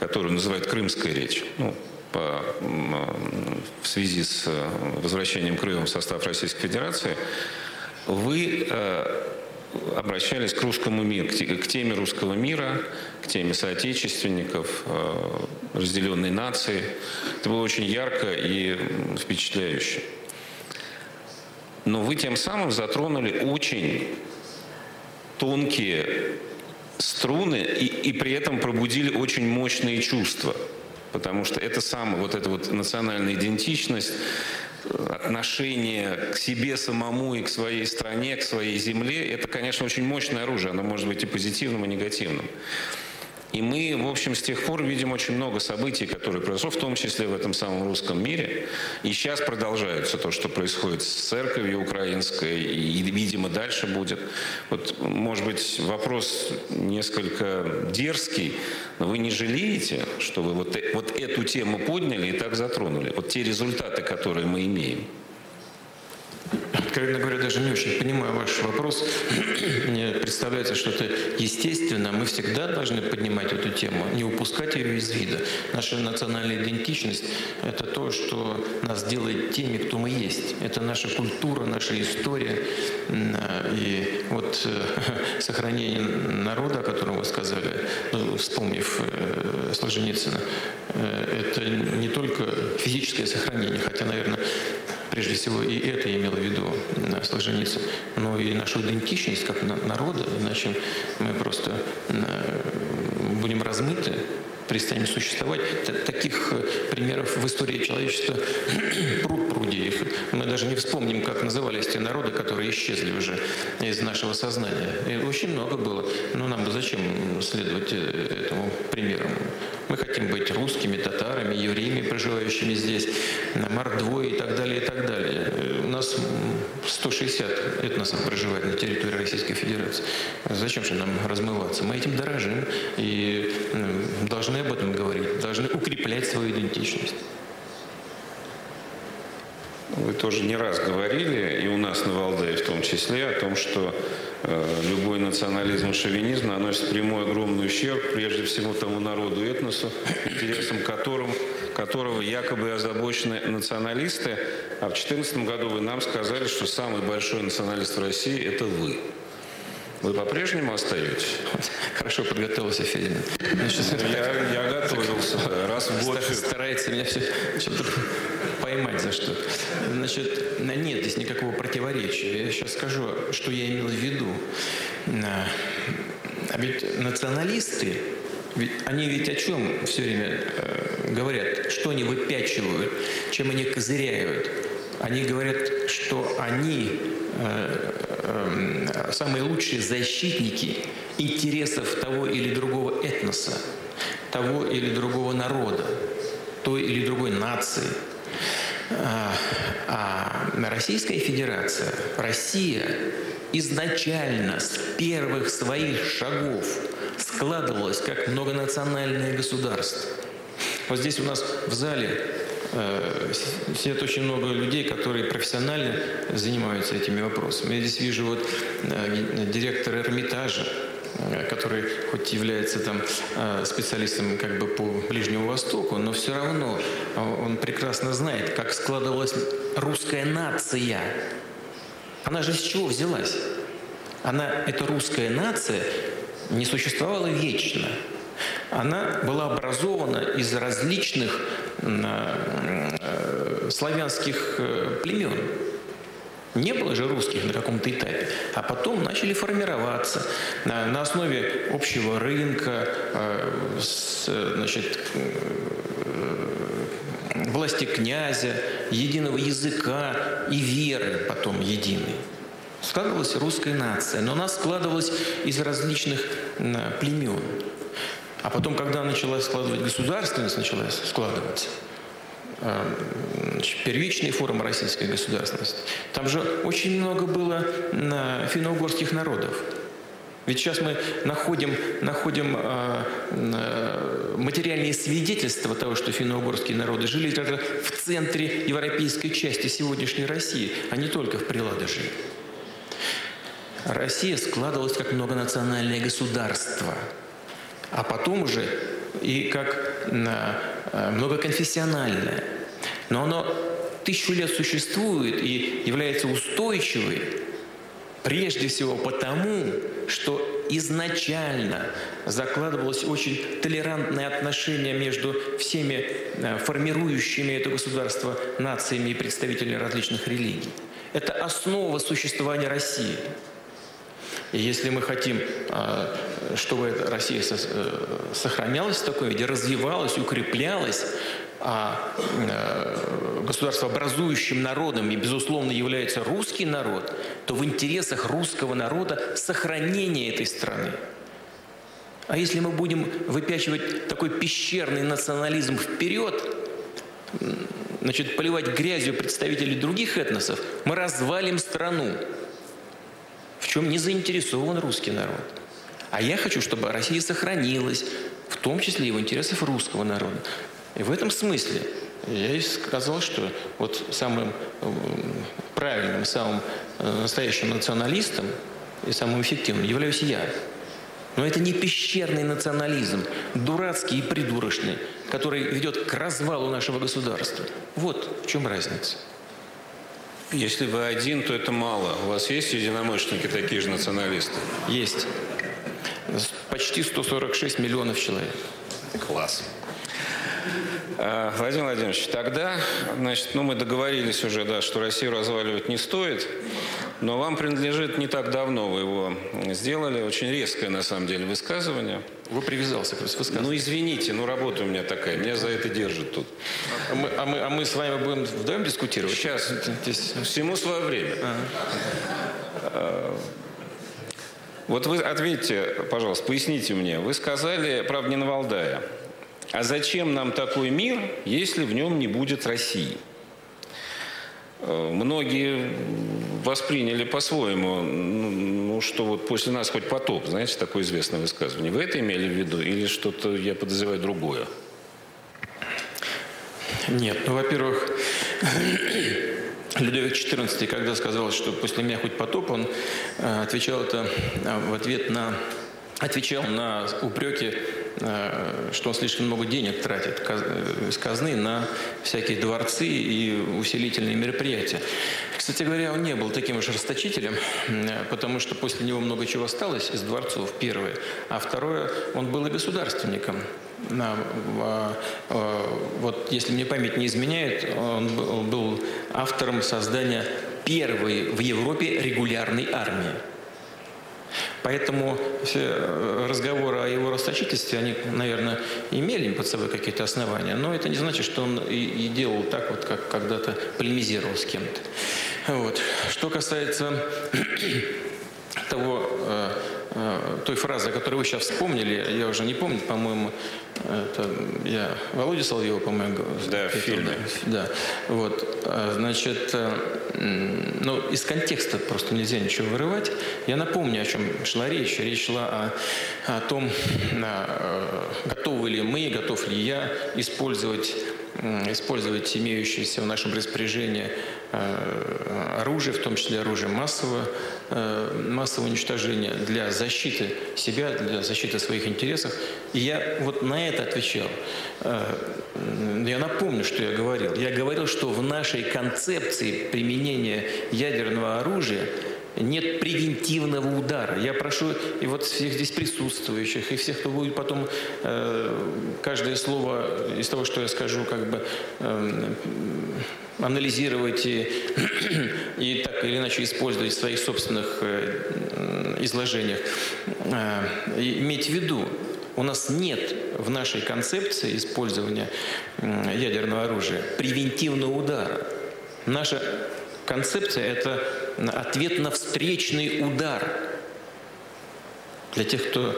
которую называют Крымская речь, ну, по, в связи с э, возвращением Крыма в состав Российской Федерации, вы э, обращались к русскому миру, к теме русского мира, теме соотечественников, э, разделенной нации. Это было очень ярко и впечатляюще. Но вы тем самым затронули очень тонкие струны и, и при этом пробудили очень мощные чувства. Потому что это самое, вот эта вот национальная идентичность, отношение к себе самому и к своей стране, к своей земле, это, конечно, очень мощное оружие. Оно может быть и позитивным, и негативным. И мы, в общем, с тех пор видим очень много событий, которые произошло, в том числе в этом самом русском мире. И сейчас продолжаются то, что происходит с церковью украинской, и, видимо, дальше будет. Вот, может быть, вопрос несколько дерзкий, но вы не жалеете, что вы вот, вот эту тему подняли и так затронули? Вот те результаты, которые мы имеем. Откровенно говоря, даже не очень понимаю ваш вопрос. [CLEARS THROAT] Мне представляется, что это естественно. Мы всегда должны поднимать эту тему, не упускать ее из вида. Наша национальная идентичность – это то, что нас делает теми, кто мы есть. Это наша культура, наша история. И вот э, [LAUGHS] сохранение народа, о котором вы сказали, ну, вспомнив э, Солженицына, э, это не только физическое сохранение, хотя, наверное, прежде всего и это Солженицын, но и нашу идентичность как народа, иначе мы просто будем размыты, перестанем существовать. Таких э, примеров в истории человечества [CLEARS THROAT] пруд пруди. Мы даже не вспомним, как назывались те народы, которые исчезли уже из нашего сознания. И очень много было. Но нам зачем следовать э, этому примеру? Мы хотим быть русскими, татарами, евреями, проживающими здесь, мордвой и так далее, и так далее. У нас 160 этносов проживает на территории Российской Федерации. Зачем же нам размываться? Мы этим дорожим и должны об этом говорить, должны укреплять свою идентичность. Тоже не раз говорили, и у нас на Валдае в том числе, о том, что э, любой национализм и шовинизм наносит прямой огромный ущерб прежде всего тому народу и этносу, интересам которым, которого якобы озабочены националисты. А в 2014 году вы нам сказали, что самый большой националист в России – это вы. Вы по-прежнему остаетесь? Хорошо подготовился, Федин. Я, я готовился. Раз в год. Старается меня все поймать за что. Значит, нет здесь никакого противоречия. Я сейчас скажу, что я имел в виду. А ведь националисты, ведь, они ведь о чем все время э, говорят? Что они выпячивают? Чем они козыряют? Они говорят, что они э, э, самые лучшие защитники интересов того или другого этноса, того или другого народа, той или другой нации – А, а Российская Федерация, Россия изначально с первых своих шагов складывалась как многонациональное государство. Вот здесь у нас в зале э, сидят очень много людей, которые профессионально занимаются этими вопросами. Я здесь вижу вот э, директор Эрмитажа, который хоть является там э, специалистом как бы по Ближнему Востоку, но все равно э, он прекрасно знает, как складывалась русская нация. Она же с чего взялась? Она, эта русская нация, не существовала вечно. Она была образована из различных славянских племен. Не было же русских на каком-то этапе. А потом начали формироваться на, основе общего рынка, э, значит, э, власти князя, единого языка и веры потом единой. Складывалась русская нация, но она складывалась из различных племен. А потом, когда началась складывать государственность, началась складываться – Э, первичной формы российской государственности. Там же очень много было финно-угорских народов. Ведь сейчас мы находим, находим э, э, материальные свидетельства того, что финно-угорские народы жили даже в центре европейской части сегодняшней России, а не только в Приладоже. Россия складывалась как многонациональное государство, а потом уже и как э, многоконфессиональное. Но оно тысячу лет существует и является устойчивой прежде всего потому, что изначально закладывалось очень толерантное отношение между всеми э, формирующими это государство нациями и представителями различных религий. Это основа существования России. И если мы хотим, а, чтобы Россия э, сохранялась в таком виде, развивалась, укреплялась, а э, государствообразующим народом и, безусловно, является русский народ, то в интересах русского народа сохранение этой страны. А если мы будем выпячивать такой пещерный национализм вперед, значит, поливать грязью представителей других этносов, мы развалим страну в чем не заинтересован русский народ. А я хочу, чтобы Россия сохранилась, в том числе и в интересах русского народа. И в этом смысле я и сказал, что вот самым правильным, самым э, настоящим националистом и самым эффективным являюсь я. Но это не пещерный национализм, дурацкий и придурочный, который ведет к развалу нашего государства. Вот в чем разница. Если вы один, то это мало. У вас есть единомышленники, такие же националисты? Есть. Почти 146 миллионов человек. Класс. А, Владимир Владимирович, тогда, значит, ну мы договорились уже, да, что Россию разваливать не стоит, но вам принадлежит не так давно, вы его сделали, очень резкое на самом деле высказывание. Вы привязался к высказыванию. Ну извините, ну работа у меня такая, меня за это держат тут. А мы, а мы, а мы с вами будем вдвоем дискутировать? Сейчас, Здесь... всему свое время. Ага. Вот вы ответьте, пожалуйста, поясните мне. Вы сказали, правда, не на Валдая, а зачем нам такой мир, если в нем не будет России? Э, многие восприняли по-своему, ну, ну, что вот после нас хоть потоп, знаете, такое известное высказывание. Вы это имели в виду или что-то, я подозреваю, другое? Нет, ну, во-первых, Людовик XIV, когда сказал, что после меня хоть потоп, он э, отвечал это э, в ответ на отвечал на упреки, что он слишком много денег тратит из казны на всякие дворцы и усилительные мероприятия. Кстати говоря, он не был таким уж расточителем, потому что после него много чего осталось из дворцов, первое. А второе, он был и государственником. Вот если мне память не изменяет, он был автором создания первой в Европе регулярной армии. Поэтому все э, разговоры о его расточительстве, они, наверное, имели под собой какие-то основания, но это не значит, что он и, и делал так, вот, как когда-то полемизировал с кем-то. Вот. Что касается [CLEARS THROAT] того, э, той фразы, которую вы сейчас вспомнили, я уже не помню, по-моему, это я Володя Соловьева, по-моему, да, в фильме. Да, вот, а, значит, ну, из контекста просто нельзя ничего вырывать. Я напомню, о чем шла речь. Речь шла о, о том, готовы ли мы, готов ли я использовать использовать имеющиеся в нашем распоряжении э, оружие, в том числе оружие массового, э, массового уничтожения для защиты себя, для защиты своих интересов. И я вот на это отвечал. Э, я напомню, что я говорил. Я говорил, что в нашей концепции применения ядерного оружия нет превентивного удара. Я прошу и вот всех здесь присутствующих, и всех, кто будет потом э, каждое слово из того, что я скажу, как бы э, анализировать и, [CLEARS THROAT] и так или иначе использовать в своих собственных э, изложениях. Э, иметь в виду, у нас нет в нашей концепции использования ядерного оружия превентивного удара. Наша концепция – это ответ на встречный удар. Для тех, кто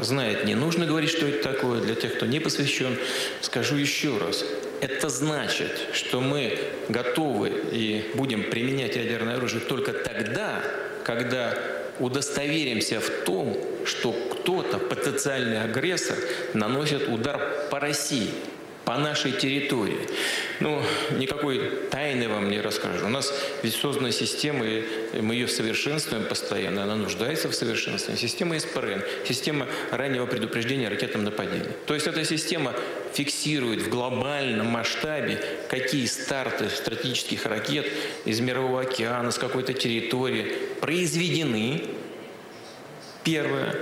знает, не нужно говорить, что это такое. Для тех, кто не посвящен, скажу еще раз. Это значит, что мы готовы и будем применять ядерное оружие только тогда, когда удостоверимся в том, что кто-то, потенциальный агрессор, наносит удар по России – по нашей территории. Ну, никакой тайны вам не расскажу. У нас ведь создана система, и мы ее совершенствуем постоянно, она нуждается в совершенствовании. Система СПРН, система раннего предупреждения о ракетном нападении. То есть эта система фиксирует в глобальном масштабе, какие старты стратегических ракет из Мирового океана, с какой-то территории произведены, первое.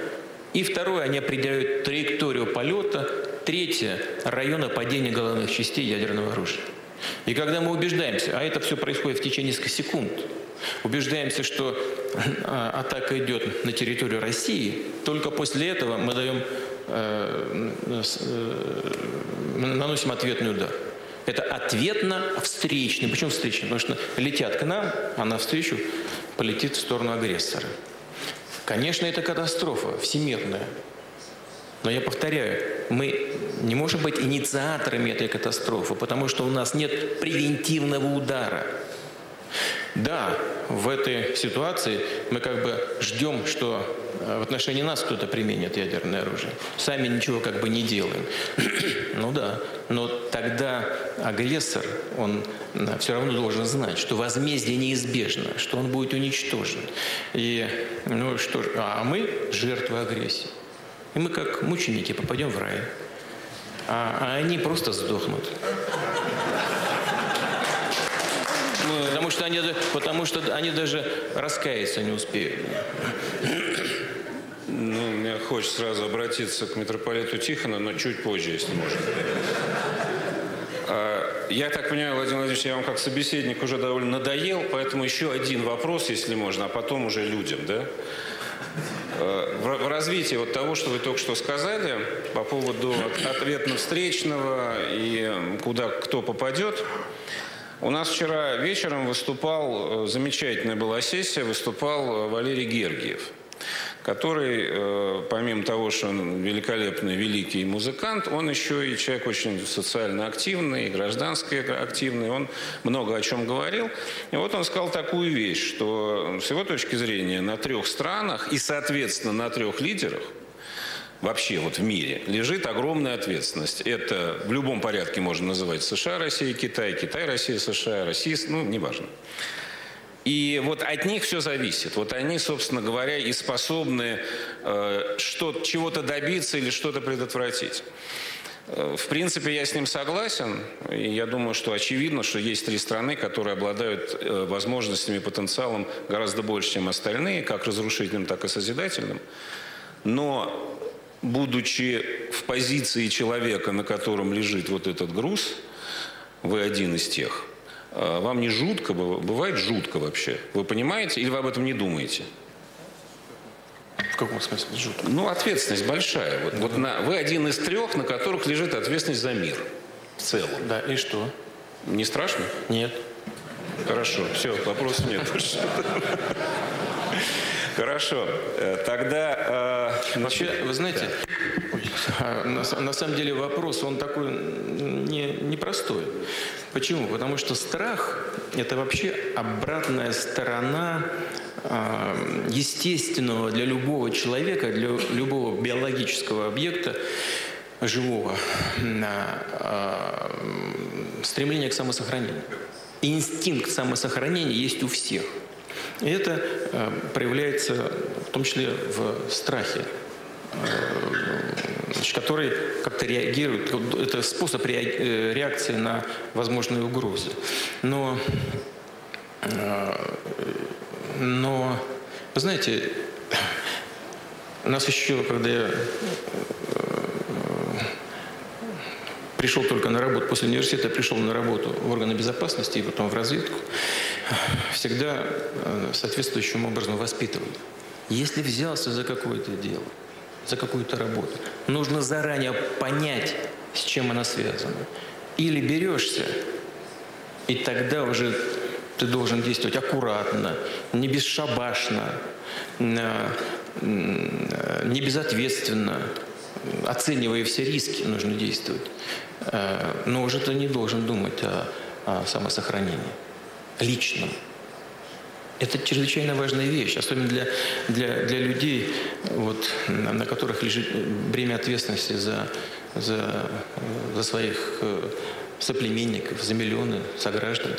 И второе, они определяют траекторию полета Третье – района падения головных частей ядерного оружия. И когда мы убеждаемся, а это все происходит в течение нескольких секунд, убеждаемся, что а, атака идет на территорию России, только после этого мы даем, э, э, наносим ответный удар. Это ответно-встречный. Почему встречный? Потому что летят к нам, а навстречу полетит в сторону агрессора. Конечно, это катастрофа всемирная. Но я повторяю, мы не можем быть инициаторами этой катастрофы, потому что у нас нет превентивного удара. Да, в этой ситуации мы как бы ждем, что э, в отношении нас кто-то применит ядерное оружие. Сами ничего как бы не делаем. [CLEARS THROAT] ну да, но тогда агрессор, он э, все равно должен знать, что возмездие неизбежно, что он будет уничтожен. И, ну что а мы жертвы агрессии. И мы как мученики попадем в рай. А, а они просто сдохнут. Потому что, они, потому что они даже раскаяться не успеют. Ну, мне хочется сразу обратиться к митрополиту Тихону, но чуть позже, если можно. А, я так понимаю, Владимир Владимирович, я вам как собеседник уже довольно надоел, поэтому еще один вопрос, если можно, а потом уже людям, да? Э, в развитии вот того, что вы только что сказали по поводу ответно-встречного и куда кто попадет, у нас вчера вечером выступал, э, замечательная была сессия, выступал Валерий Гергиев который, э, помимо того, что он великолепный, великий музыкант, он еще и человек очень социально активный, граждански активный, он много о чем говорил. И вот он сказал такую вещь, что с его точки зрения на трех странах и, соответственно, на трех лидерах вообще вот в мире лежит огромная ответственность. Это в любом порядке можно называть США, Россия, Китай, Китай, Россия, США, Россия, ну, неважно. И вот от них все зависит. Вот они, собственно говоря, и способны э, что, чего-то добиться или что-то предотвратить. Э, в принципе, я с ним согласен. И я думаю, что очевидно, что есть три страны, которые обладают э, возможностями, потенциалом гораздо больше, чем остальные, как разрушительным, так и созидательным. Но, будучи в позиции человека, на котором лежит вот этот груз, вы один из тех – вам не жутко, бывает жутко вообще. Вы понимаете или вы об этом не думаете? В каком смысле жутко? Ну, ответственность большая. Вот, вот на, вы один из трех, на которых лежит ответственность за мир в целом. Да, и что? Не страшно? Нет. Хорошо, все, вопросов нет. [LAUGHS] Хорошо. Э, тогда... Э, Вообще, вы знаете, да. на, на самом деле вопрос, он такой не, непростой. Почему? Потому что страх – это вообще обратная сторона э, естественного для любого человека, для любого биологического объекта живого э, стремления к самосохранению. Инстинкт самосохранения есть у всех – и это э, проявляется в том числе в страхе, э, который как-то реагирует. Это способ э, реакции на возможные угрозы. Но, но вы знаете, нас еще, когда я пришел только на работу, после университета пришел на работу в органы безопасности и потом в разведку, всегда э, соответствующим образом воспитывали. Если взялся за какое-то дело, за какую-то работу, нужно заранее понять, с чем она связана. Или берешься, и тогда уже ты должен действовать аккуратно, не бесшабашно, э, не безответственно, оценивая все риски, нужно действовать. Э, но уже ты не должен думать о, о самосохранении личном. Это чрезвычайно важная вещь, особенно для, для, для людей, вот, на которых лежит бремя ответственности за, за, за своих э, соплеменников, за миллионы сограждан.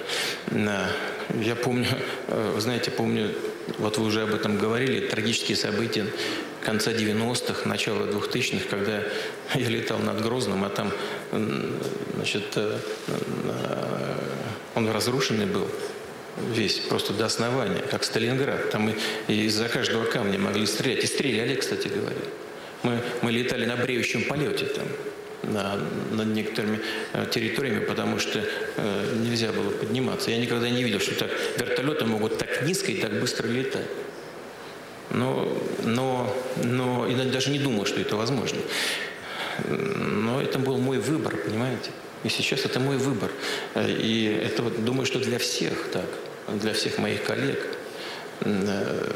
Я помню, э, знаете, помню, вот вы уже об этом говорили, трагические события конца 90-х, начала 2000-х, когда я летал над Грозным, а там, значит, э, он разрушенный был весь, просто до основания, как Сталинград. Там и из-за каждого камня могли стрелять. И стреляли, кстати говоря. Мы, мы летали на бреющем полете там, на, над некоторыми э, территориями, потому что э, нельзя было подниматься. Я никогда не видел, что так вертолеты могут так низко и так быстро летать. Но, но, но и даже не думал, что это возможно. Но это был мой выбор, понимаете? И сейчас это мой выбор. И это, думаю, что для всех так, для всех моих коллег э,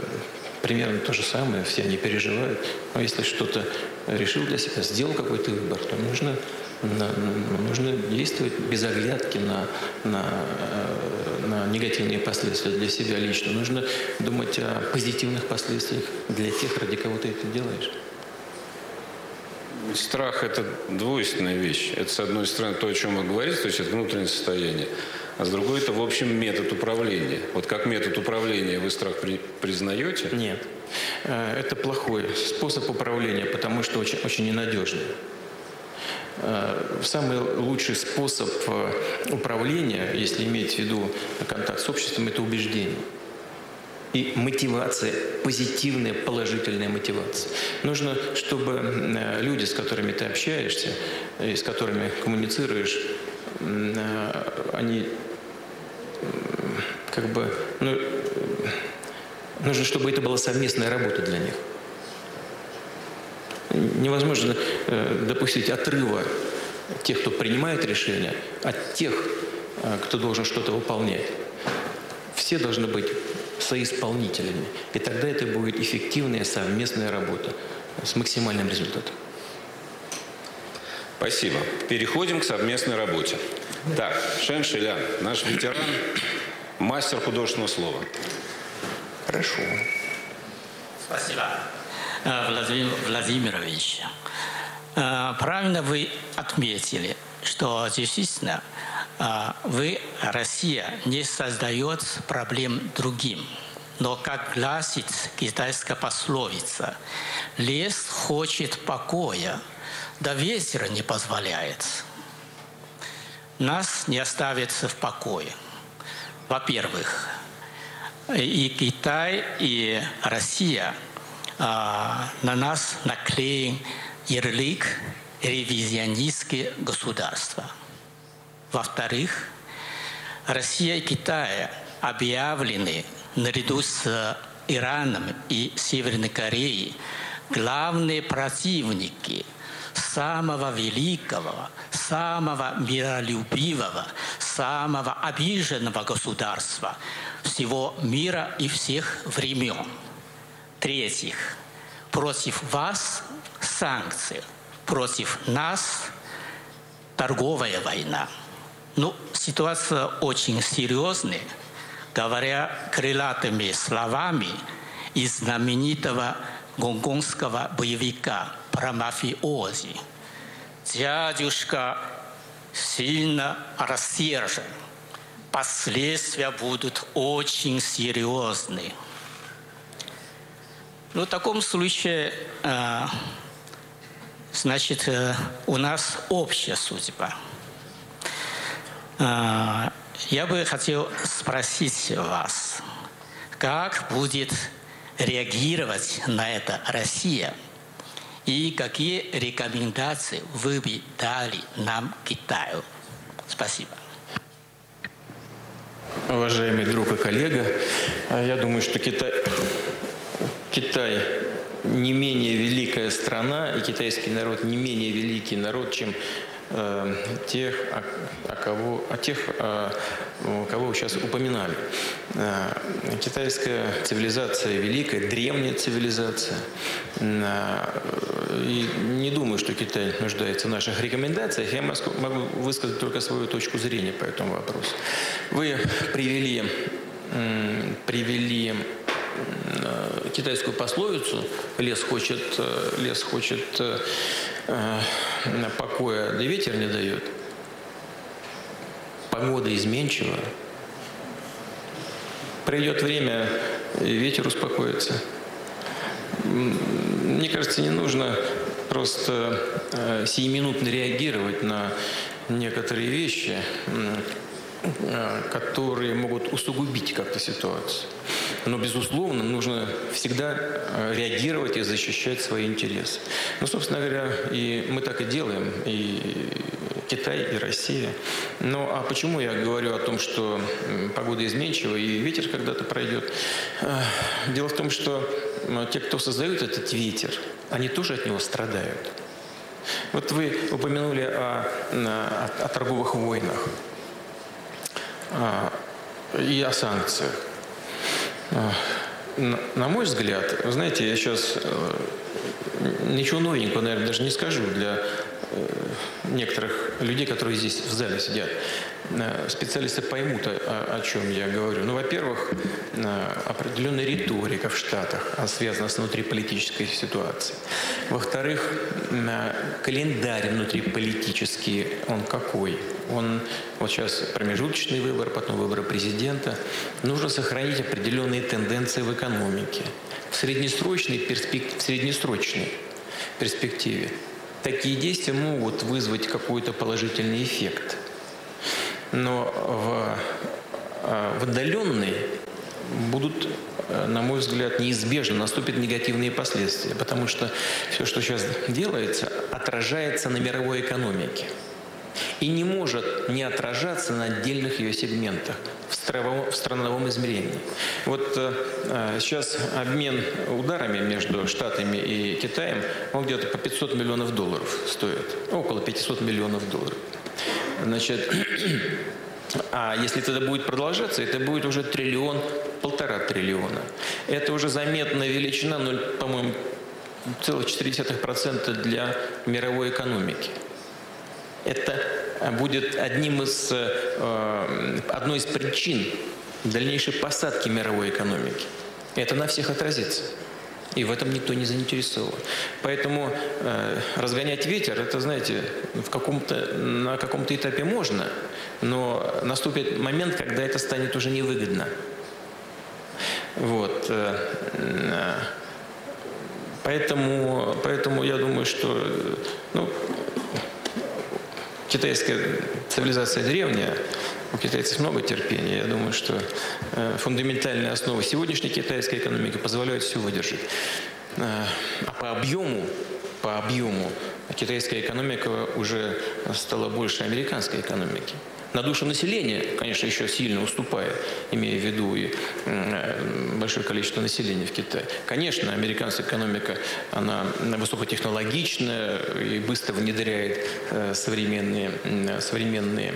примерно то же самое, все они переживают. Но если что-то решил для себя, сделал какой-то выбор, то нужно, нужно действовать без оглядки на, на, э, на негативные последствия для себя лично. Нужно думать о позитивных последствиях для тех, ради кого ты это делаешь. Страх – это двойственная вещь. Это, с одной стороны, то, о чем вы говорите, то есть это внутреннее состояние. А с другой – это, в общем, метод управления. Вот как метод управления вы страх при, признаете? Нет. Э, это плохой способ управления, потому что очень, очень ненадежный. Э, самый лучший способ э, управления, если иметь в виду контакт с обществом, это убеждение и мотивация, позитивная, положительная мотивация. Нужно, чтобы э, люди, с которыми ты общаешься, и с которыми коммуницируешь, они как бы, ну, нужно, чтобы это была совместная работа для них. Невозможно э, допустить отрыва тех, кто принимает решения, от тех, кто должен что-то выполнять. Все должны быть соисполнителями. И тогда это будет эффективная совместная работа с максимальным результатом. Спасибо. Переходим к совместной работе. Так, Шен Шилян, наш ветеран, мастер художественного слова. Прошу. Спасибо. Э, Владимир Владимирович, э, правильно вы отметили, что действительно а, вы, Россия, не создает проблем другим. Но, как гласит китайская пословица, лес хочет покоя, да ветер не позволяет. Нас не оставит в покое. Во-первых, и Китай, и Россия а, на нас наклеен ярлык ревизионистские государства – во-вторых, Россия и Китай объявлены наряду с Ираном и Северной Кореей главные противники самого великого, самого миролюбивого, самого обиженного государства всего мира и всех времен. В-третьих, против вас санкции, против нас торговая война. Ну, ситуация очень серьезная, говоря крылатыми словами из знаменитого гонконгского боевика про мафиози. Дядюшка сильно рассержен. Последствия будут очень серьезные. Ну, в таком случае, э, значит, э, у нас общая судьба. Э, я бы хотел спросить вас, как будет реагировать на это Россия и какие рекомендации вы бы дали нам, Китаю? Спасибо. Уважаемый друг и коллега, я думаю, что Китай, Китай не менее великая страна, и китайский народ не менее великий народ, чем э, тех, о, о кого, о тех, о, кого вы сейчас упоминали. Э, китайская цивилизация великая, древняя цивилизация. Э, и не думаю, что Китай нуждается в наших рекомендациях. Я могу высказать только свою точку зрения по этому вопросу. Вы привели, привели китайскую пословицу «лес хочет, э, лес хочет э, покоя, да ветер не дает». Погода изменчива. Придет время, ветер успокоится. Мне кажется, не нужно просто сиюминутно реагировать на некоторые вещи, которые могут усугубить как-то ситуацию. Но, безусловно, нужно всегда э, реагировать и защищать свои интересы. Ну, собственно говоря, и мы так и делаем, и Китай, и Россия. Ну, а почему я говорю о том, что погода изменчива и ветер когда-то пройдет? Дело в том, что те, кто создают этот ветер, они тоже от него страдают. Вот вы упомянули о, о, о торговых войнах а, и о санкциях. На мой взгляд, знаете, я сейчас э, ничего новенького, наверное, даже не скажу. Для некоторых людей, которые здесь в зале сидят. Э, специалисты поймут, о, о чем я говорю. Ну, во-первых, определенная риторика в Штатах связана с внутриполитической ситуацией. Во-вторых, календарь внутриполитический, он какой? Он вот сейчас промежуточный выбор, потом выборы президента. Нужно сохранить определенные тенденции в экономике. В среднесрочной, перспек... в среднесрочной перспективе такие действия могут вызвать какой-то положительный эффект. Но в, а, в отдаленной будут, э, на мой взгляд, неизбежно наступят негативные последствия, потому что все, что сейчас делается, отражается на мировой экономике и не может не отражаться на отдельных ее сегментах в страновом, в страновом измерении. Вот э, э сейчас обмен ударами между Штатами и Китаем, он где-то по 500 миллионов долларов стоит, около 500 миллионов долларов. Значит, [CLEARS THROAT] а если это будет продолжаться, это будет уже триллион, полтора триллиона. Это уже заметная величина, 0, по-моему, целых 0,4% для мировой экономики. Это будет одним из, э, одной из причин дальнейшей посадки мировой экономики. Это на всех отразится. И в этом никто не заинтересован. Поэтому э, разгонять ветер, это, знаете, в каком-то, на каком-то этапе можно, но наступит момент, когда это станет уже невыгодно. Вот. Э, э, поэтому, поэтому я думаю, что ну, китайская цивилизация древняя, у китайцев много терпения. Я думаю, что э, фундаментальные основы сегодняшней китайской экономики позволяют все выдержать. Э, а по объему, по объему китайская экономика уже стала больше американской экономики на душу населения, конечно, еще сильно уступая, имея в виду и большое количество населения в Китае. Конечно, американская экономика, она высокотехнологичная и быстро внедряет э, современные, современные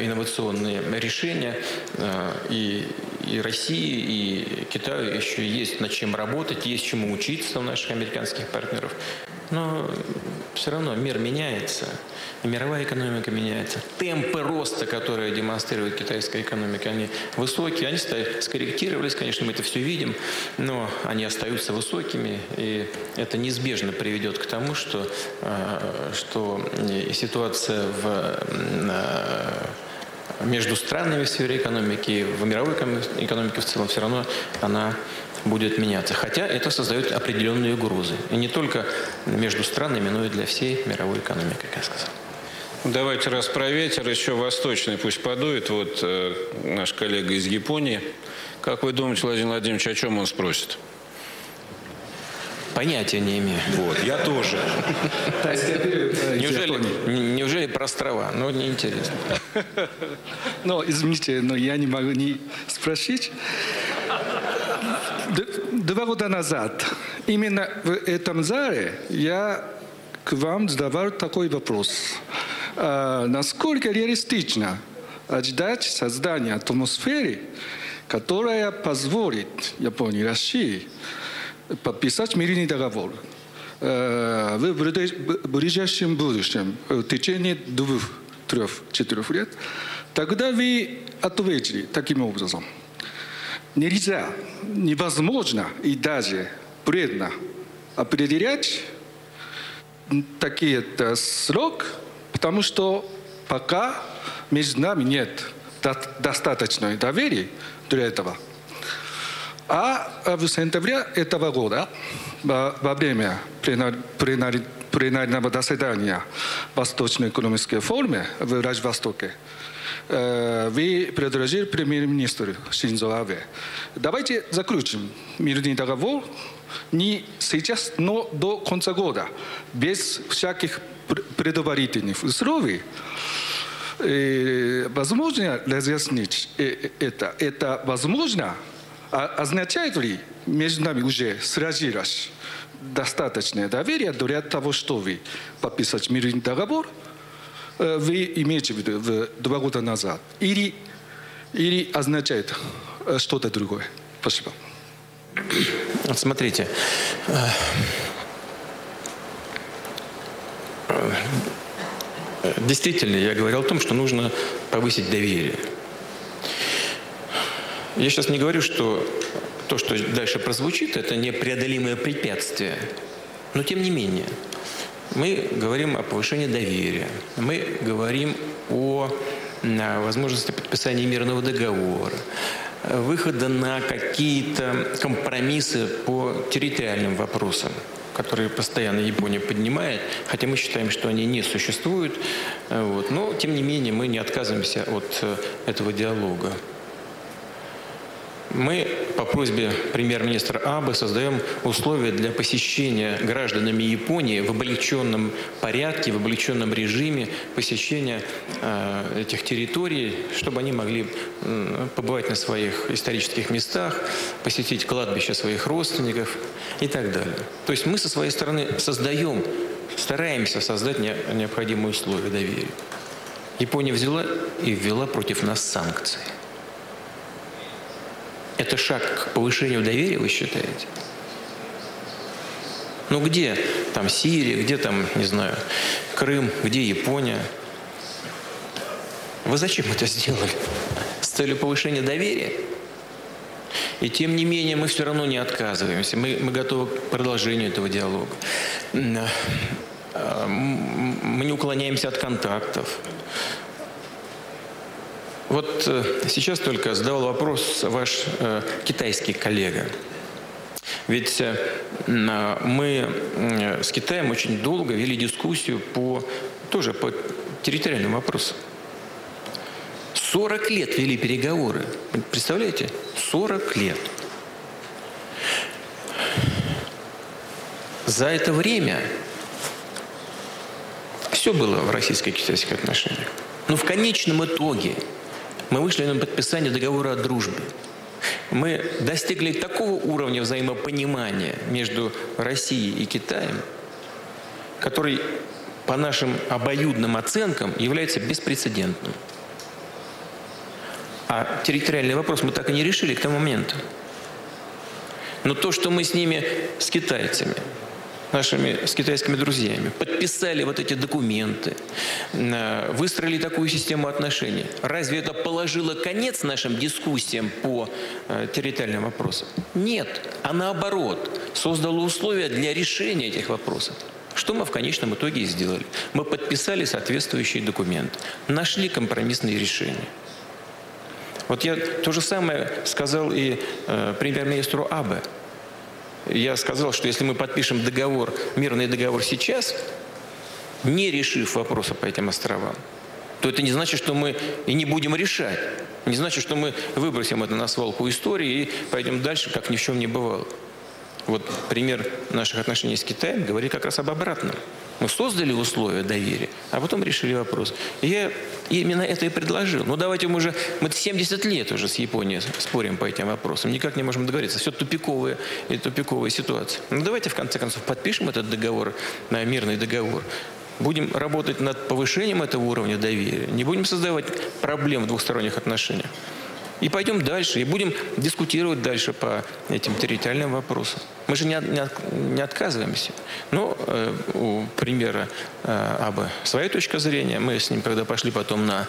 инновационные решения. Э, и и России, и Китаю еще есть над чем работать, есть чему учиться у наших американских партнеров. Но все равно мир меняется, и мировая экономика меняется. Темпы роста, которые демонстрирует китайская экономика, они высокие, они скорректировались, конечно, мы это все видим, но они остаются высокими, и это неизбежно приведет к тому, что, э, что ситуация в между странами в сфере экономики, в мировой экономике в целом все равно она будет меняться. Хотя это создает определенные угрозы. И не только между странами, но и для всей мировой экономики, как я сказал. Давайте раз про ветер, еще восточный пусть подует. Вот э, наш коллега из Японии. Как вы думаете, Владимир Владимирович, о чем он спросит? Понятия не имею. Вот, я тоже. Неужели, неужели про острова? Ну, неинтересно. [LAUGHS] Ну, извините, но я не могу не спросить. Два года назад, именно в этом зале, я к вам задавал такой вопрос. А, насколько реалистично ожидать создания атмосферы, которая позволит Японии и России подписать мирный договор в ближайшем будущем, в течение двух, трех, четырех лет, тогда вы ответили таким образом. Нельзя, невозможно и даже вредно определять такие-то срок, потому что пока между нами нет достаточной доверия для этого – а в сентябре этого года, во время пленарного заседания Восточной экономической форума в Владивостоке, вы предложили премьер-министру Шинзо Абе. Давайте заключим мирный договор не сейчас, но до конца года, без всяких предварительных условий. Возможно разъяснить это? Это возможно? означает ли между нами уже сложилось достаточное доверие для того, чтобы подписать мирный договор, вы имеете в виду в два года назад? Или, или означает что-то другое? Спасибо. Смотрите, действительно, я говорил о том, что нужно повысить доверие. Я сейчас не говорю, что то, что дальше прозвучит, это непреодолимое препятствие. Но тем не менее, мы говорим о повышении доверия. Мы говорим о возможности подписания мирного договора, выхода на какие-то компромиссы по территориальным вопросам которые постоянно Япония поднимает, хотя мы считаем, что они не существуют. Вот. Но, тем не менее, мы не отказываемся от э, этого диалога. Мы по просьбе премьер-министра Абы создаем условия для посещения гражданами Японии в облегченном порядке, в облегченном режиме посещения э, этих территорий, чтобы они могли э, побывать на своих исторических местах, посетить кладбище своих родственников и так далее. То есть мы со своей стороны создаем, стараемся создать необходимые условия доверия. Япония взяла и ввела против нас санкции. Это шаг к повышению доверия, вы считаете? Ну где там Сирия, где там, не знаю, Крым, где Япония? Вы зачем это сделали? С целью повышения доверия? И тем не менее мы все равно не отказываемся. Мы, мы готовы к продолжению этого диалога. А, мы не уклоняемся от контактов. Вот э, сейчас только задавал вопрос ваш э, китайский коллега. Ведь э, мы с Китаем очень долго вели дискуссию по тоже по территориальным вопросам. 40 лет вели переговоры. Представляете? 40 лет. За это время все было в российско-китайских отношениях. Но в конечном итоге мы вышли на подписание договора о дружбе. Мы достигли такого уровня взаимопонимания между Россией и Китаем, который по нашим обоюдным оценкам является беспрецедентным. А территориальный вопрос мы так и не решили к тому моменту. Но то, что мы с ними, с китайцами, нашими с китайскими друзьями, подписали вот эти документы, э, выстроили такую систему отношений. Разве это положило конец нашим дискуссиям по э, территориальным вопросам? Нет, а наоборот, создало условия для решения этих вопросов. Что мы в конечном итоге и сделали? Мы подписали соответствующие документы, нашли компромиссные решения. Вот я то же самое сказал и э, премьер-министру Абе я сказал, что если мы подпишем договор, мирный договор сейчас, не решив вопроса по этим островам, то это не значит, что мы и не будем решать. Не значит, что мы выбросим это на свалку истории и пойдем дальше, как ни в чем не бывало. Вот пример наших отношений с Китаем говорит как раз об обратном. Мы создали условия доверия, а потом решили вопрос. Я именно это и предложил. Ну давайте мы уже, мы 70 лет уже с Японией спорим по этим вопросам, никак не можем договориться. Все тупиковые и тупиковые ситуации. Ну давайте в конце концов подпишем этот договор, на мирный договор. Будем работать над повышением этого уровня доверия. Не будем создавать проблем в двухсторонних отношениях. И пойдем дальше, и будем дискутировать дальше по этим территориальным вопросам. Мы же не, не, не отказываемся. Но э, у примера э, Абы своя точка зрения. Мы с ним, когда пошли потом на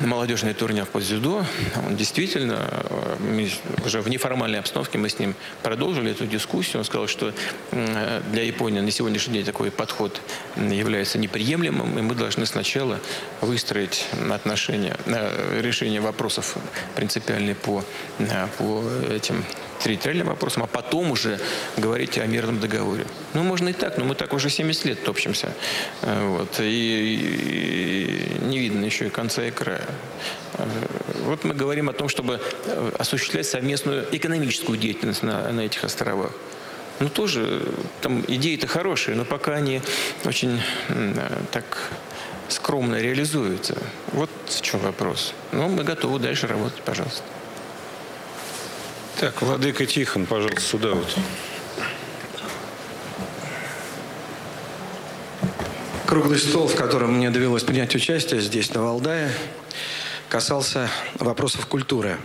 молодежный турнир по дзюдо, он действительно, э, мы уже в неформальной обстановке мы с ним продолжили эту дискуссию. Он сказал, что э, для Японии на сегодняшний день такой подход является неприемлемым, и мы должны сначала выстроить отношения, э, решение вопросов принципиальные по, э, по этим территориальным вопросам, а потом уже говорить о мирном договоре. Ну, можно и так, но мы так уже 70 лет топчемся. Э, вот, и, и не видно еще и конца и края. Э, вот мы говорим о том, чтобы э, осуществлять совместную экономическую деятельность на, на этих островах. Ну, тоже там идеи-то хорошие, но пока они очень так скромно реализуются. Вот в чем вопрос. Но мы готовы дальше работать, пожалуйста. Так, Владыка Тихон, пожалуйста, сюда вот. Круглый стол, в котором мне довелось принять участие здесь, на Валдае, касался вопросов культуры.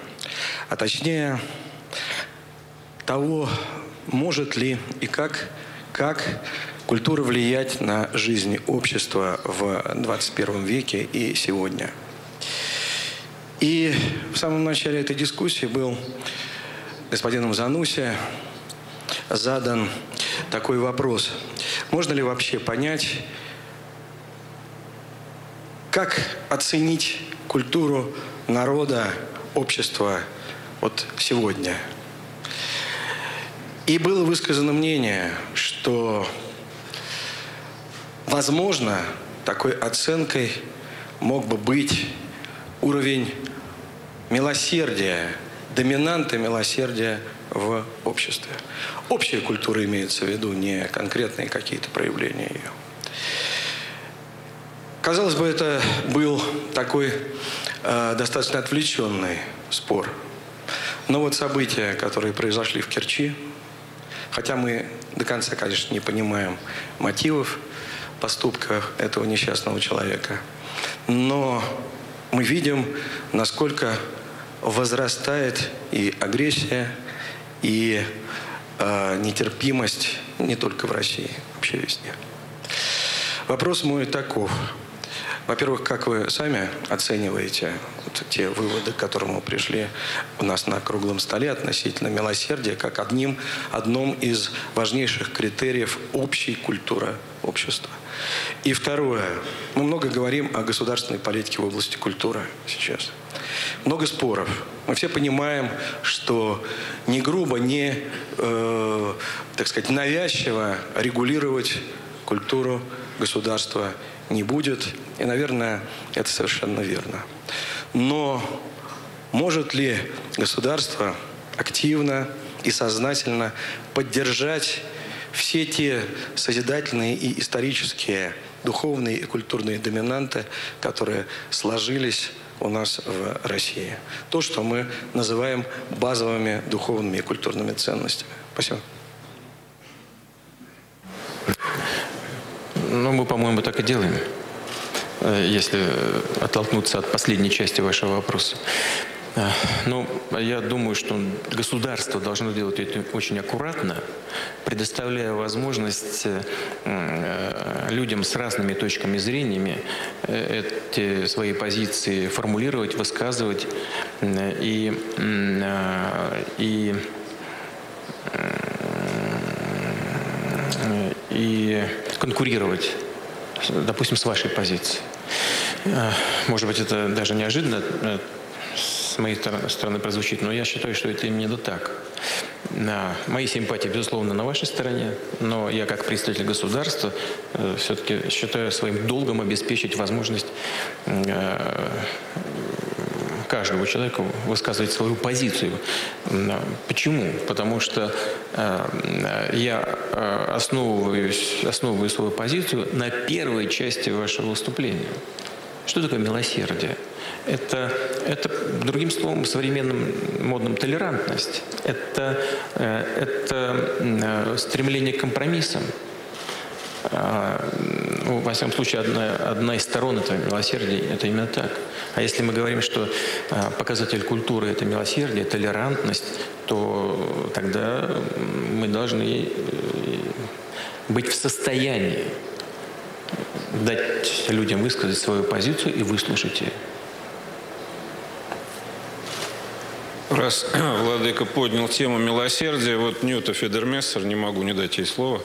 А точнее того, может ли и как, как культура влиять на жизнь общества в 21 веке и сегодня. И в самом начале этой дискуссии был господином Зануси задан такой вопрос. Можно ли вообще понять, как оценить культуру народа, общества вот сегодня? И было высказано мнение, что, возможно, такой оценкой мог бы быть уровень милосердия доминанты милосердия в обществе. Общая культура имеется в виду, не конкретные какие-то проявления ее. Казалось бы, это был такой э, достаточно отвлеченный спор. Но вот события, которые произошли в Керчи, хотя мы до конца, конечно, не понимаем мотивов поступка этого несчастного человека, но мы видим, насколько возрастает и агрессия, и э, нетерпимость не только в России, вообще везде. Вопрос мой таков. Во-первых, как вы сами оцениваете вот те выводы, к которым мы пришли у нас на круглом столе относительно милосердия, как одним, одном из важнейших критериев общей культуры общества? И второе. Мы много говорим о государственной политике в области культуры сейчас много споров. Мы все понимаем, что не грубо, не, э, так сказать, навязчиво регулировать культуру государства не будет. И, наверное, это совершенно верно. Но может ли государство активно и сознательно поддержать все те созидательные и исторические духовные и культурные доминанты, которые сложились у нас в России. То, что мы называем базовыми духовными и культурными ценностями. Спасибо. Ну, мы, по-моему, так и делаем, э, если оттолкнуться от последней части вашего вопроса. Ну, я думаю, что государство должно делать это очень аккуратно, предоставляя возможность э, людям с разными точками зрения э, эти свои позиции формулировать, высказывать и, и и конкурировать, допустим, с вашей позиции. Может быть, это даже неожиданно с моей стороны прозвучит, но я считаю, что это именно так. Мои симпатии, безусловно, на вашей стороне, но я как представитель государства э, все-таки считаю своим долгом обеспечить возможность э, каждого человека высказывать свою позицию. Почему? Потому что э, я основываюсь, основываю свою позицию на первой части вашего выступления. Что такое милосердие? Это, это другим словом, современным модным толерантность. Это, э, это э, стремление к компромиссам. А, ну, во всяком случае, одна, одна из сторон этого милосердия – это именно так. А если мы говорим, что а, показатель культуры – это милосердие, толерантность, то тогда мы должны э, быть в состоянии дать людям высказать свою позицию и выслушать ее. Раз [CLEARS THROAT] Владыка поднял тему милосердия, вот Ньюта Федермессер, не могу не дать ей слово.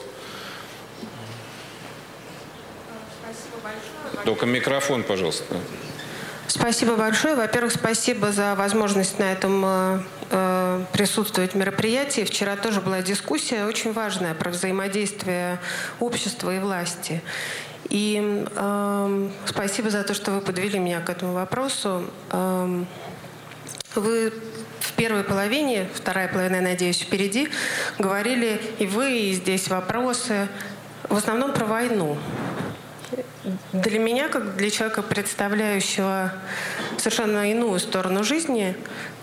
Только микрофон, пожалуйста. Спасибо большое. Во-первых, спасибо за возможность на этом э, э, присутствовать в мероприятии. Вчера тоже была дискуссия очень важная про взаимодействие общества и власти. И э, спасибо за то, что вы подвели меня к этому вопросу. Э, вы в первой половине, вторая половина, я надеюсь, впереди, говорили и вы, и здесь вопросы, в основном про войну. Для меня, как для человека, представляющего совершенно иную сторону жизни,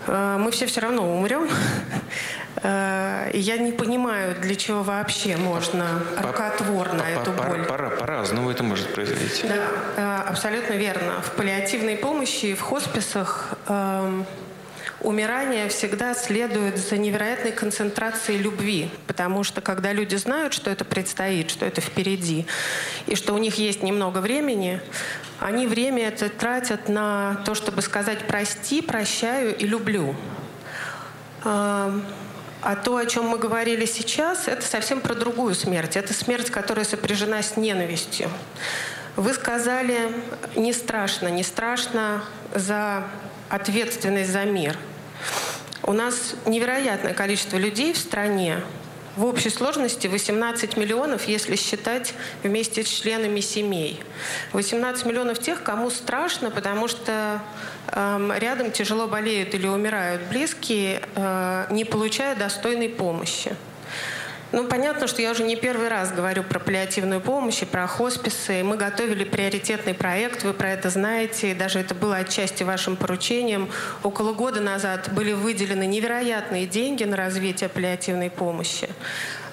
э, мы все все равно умрем. Э, я не понимаю, для чего вообще можно рукотворно эту боль. По-разному это может произойти. Да, э, абсолютно верно. В паллиативной помощи, в хосписах эм, умирание всегда следует за невероятной концентрацией любви, потому что когда люди знают, что это предстоит, что это впереди, и что у них есть немного времени, они время это тратят на то, чтобы сказать «прости», «прощаю» и «люблю». А то, о чем мы говорили сейчас, это совсем про другую смерть. Это смерть, которая сопряжена с ненавистью. Вы сказали, не страшно, не страшно за ответственность за мир – у нас невероятное количество людей в стране, в общей сложности 18 миллионов, если считать вместе с членами семей. 18 миллионов тех, кому страшно, потому что э, рядом тяжело болеют или умирают близкие, э, не получая достойной помощи. Ну, понятно, что я уже не первый раз говорю про паллиативную помощь и про хосписы. Мы готовили приоритетный проект, вы про это знаете, даже это было отчасти вашим поручением. Около года назад были выделены невероятные деньги на развитие паллиативной помощи.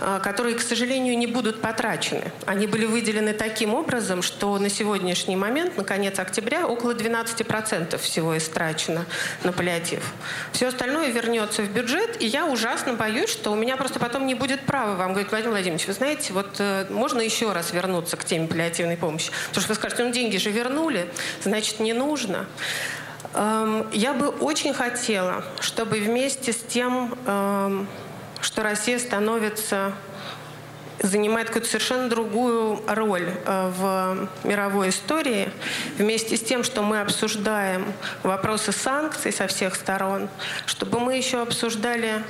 Э, которые, к сожалению, не будут потрачены. Они были выделены таким образом, что на сегодняшний момент, на конец октября, около 12% всего истрачено на паллиатив. Все остальное вернется в бюджет, и я ужасно боюсь, что у меня просто потом не будет права вам говорить, Владимир Владимирович, вы знаете, вот э, можно еще раз вернуться к теме паллиативной помощи? Потому что вы скажете, ну деньги же вернули, значит не нужно. Эм, я бы очень хотела, чтобы вместе с тем эм, что Россия становится занимает какую-то совершенно другую роль э, в мировой истории. Вместе с тем, что мы обсуждаем вопросы санкций со всех сторон, чтобы мы еще обсуждали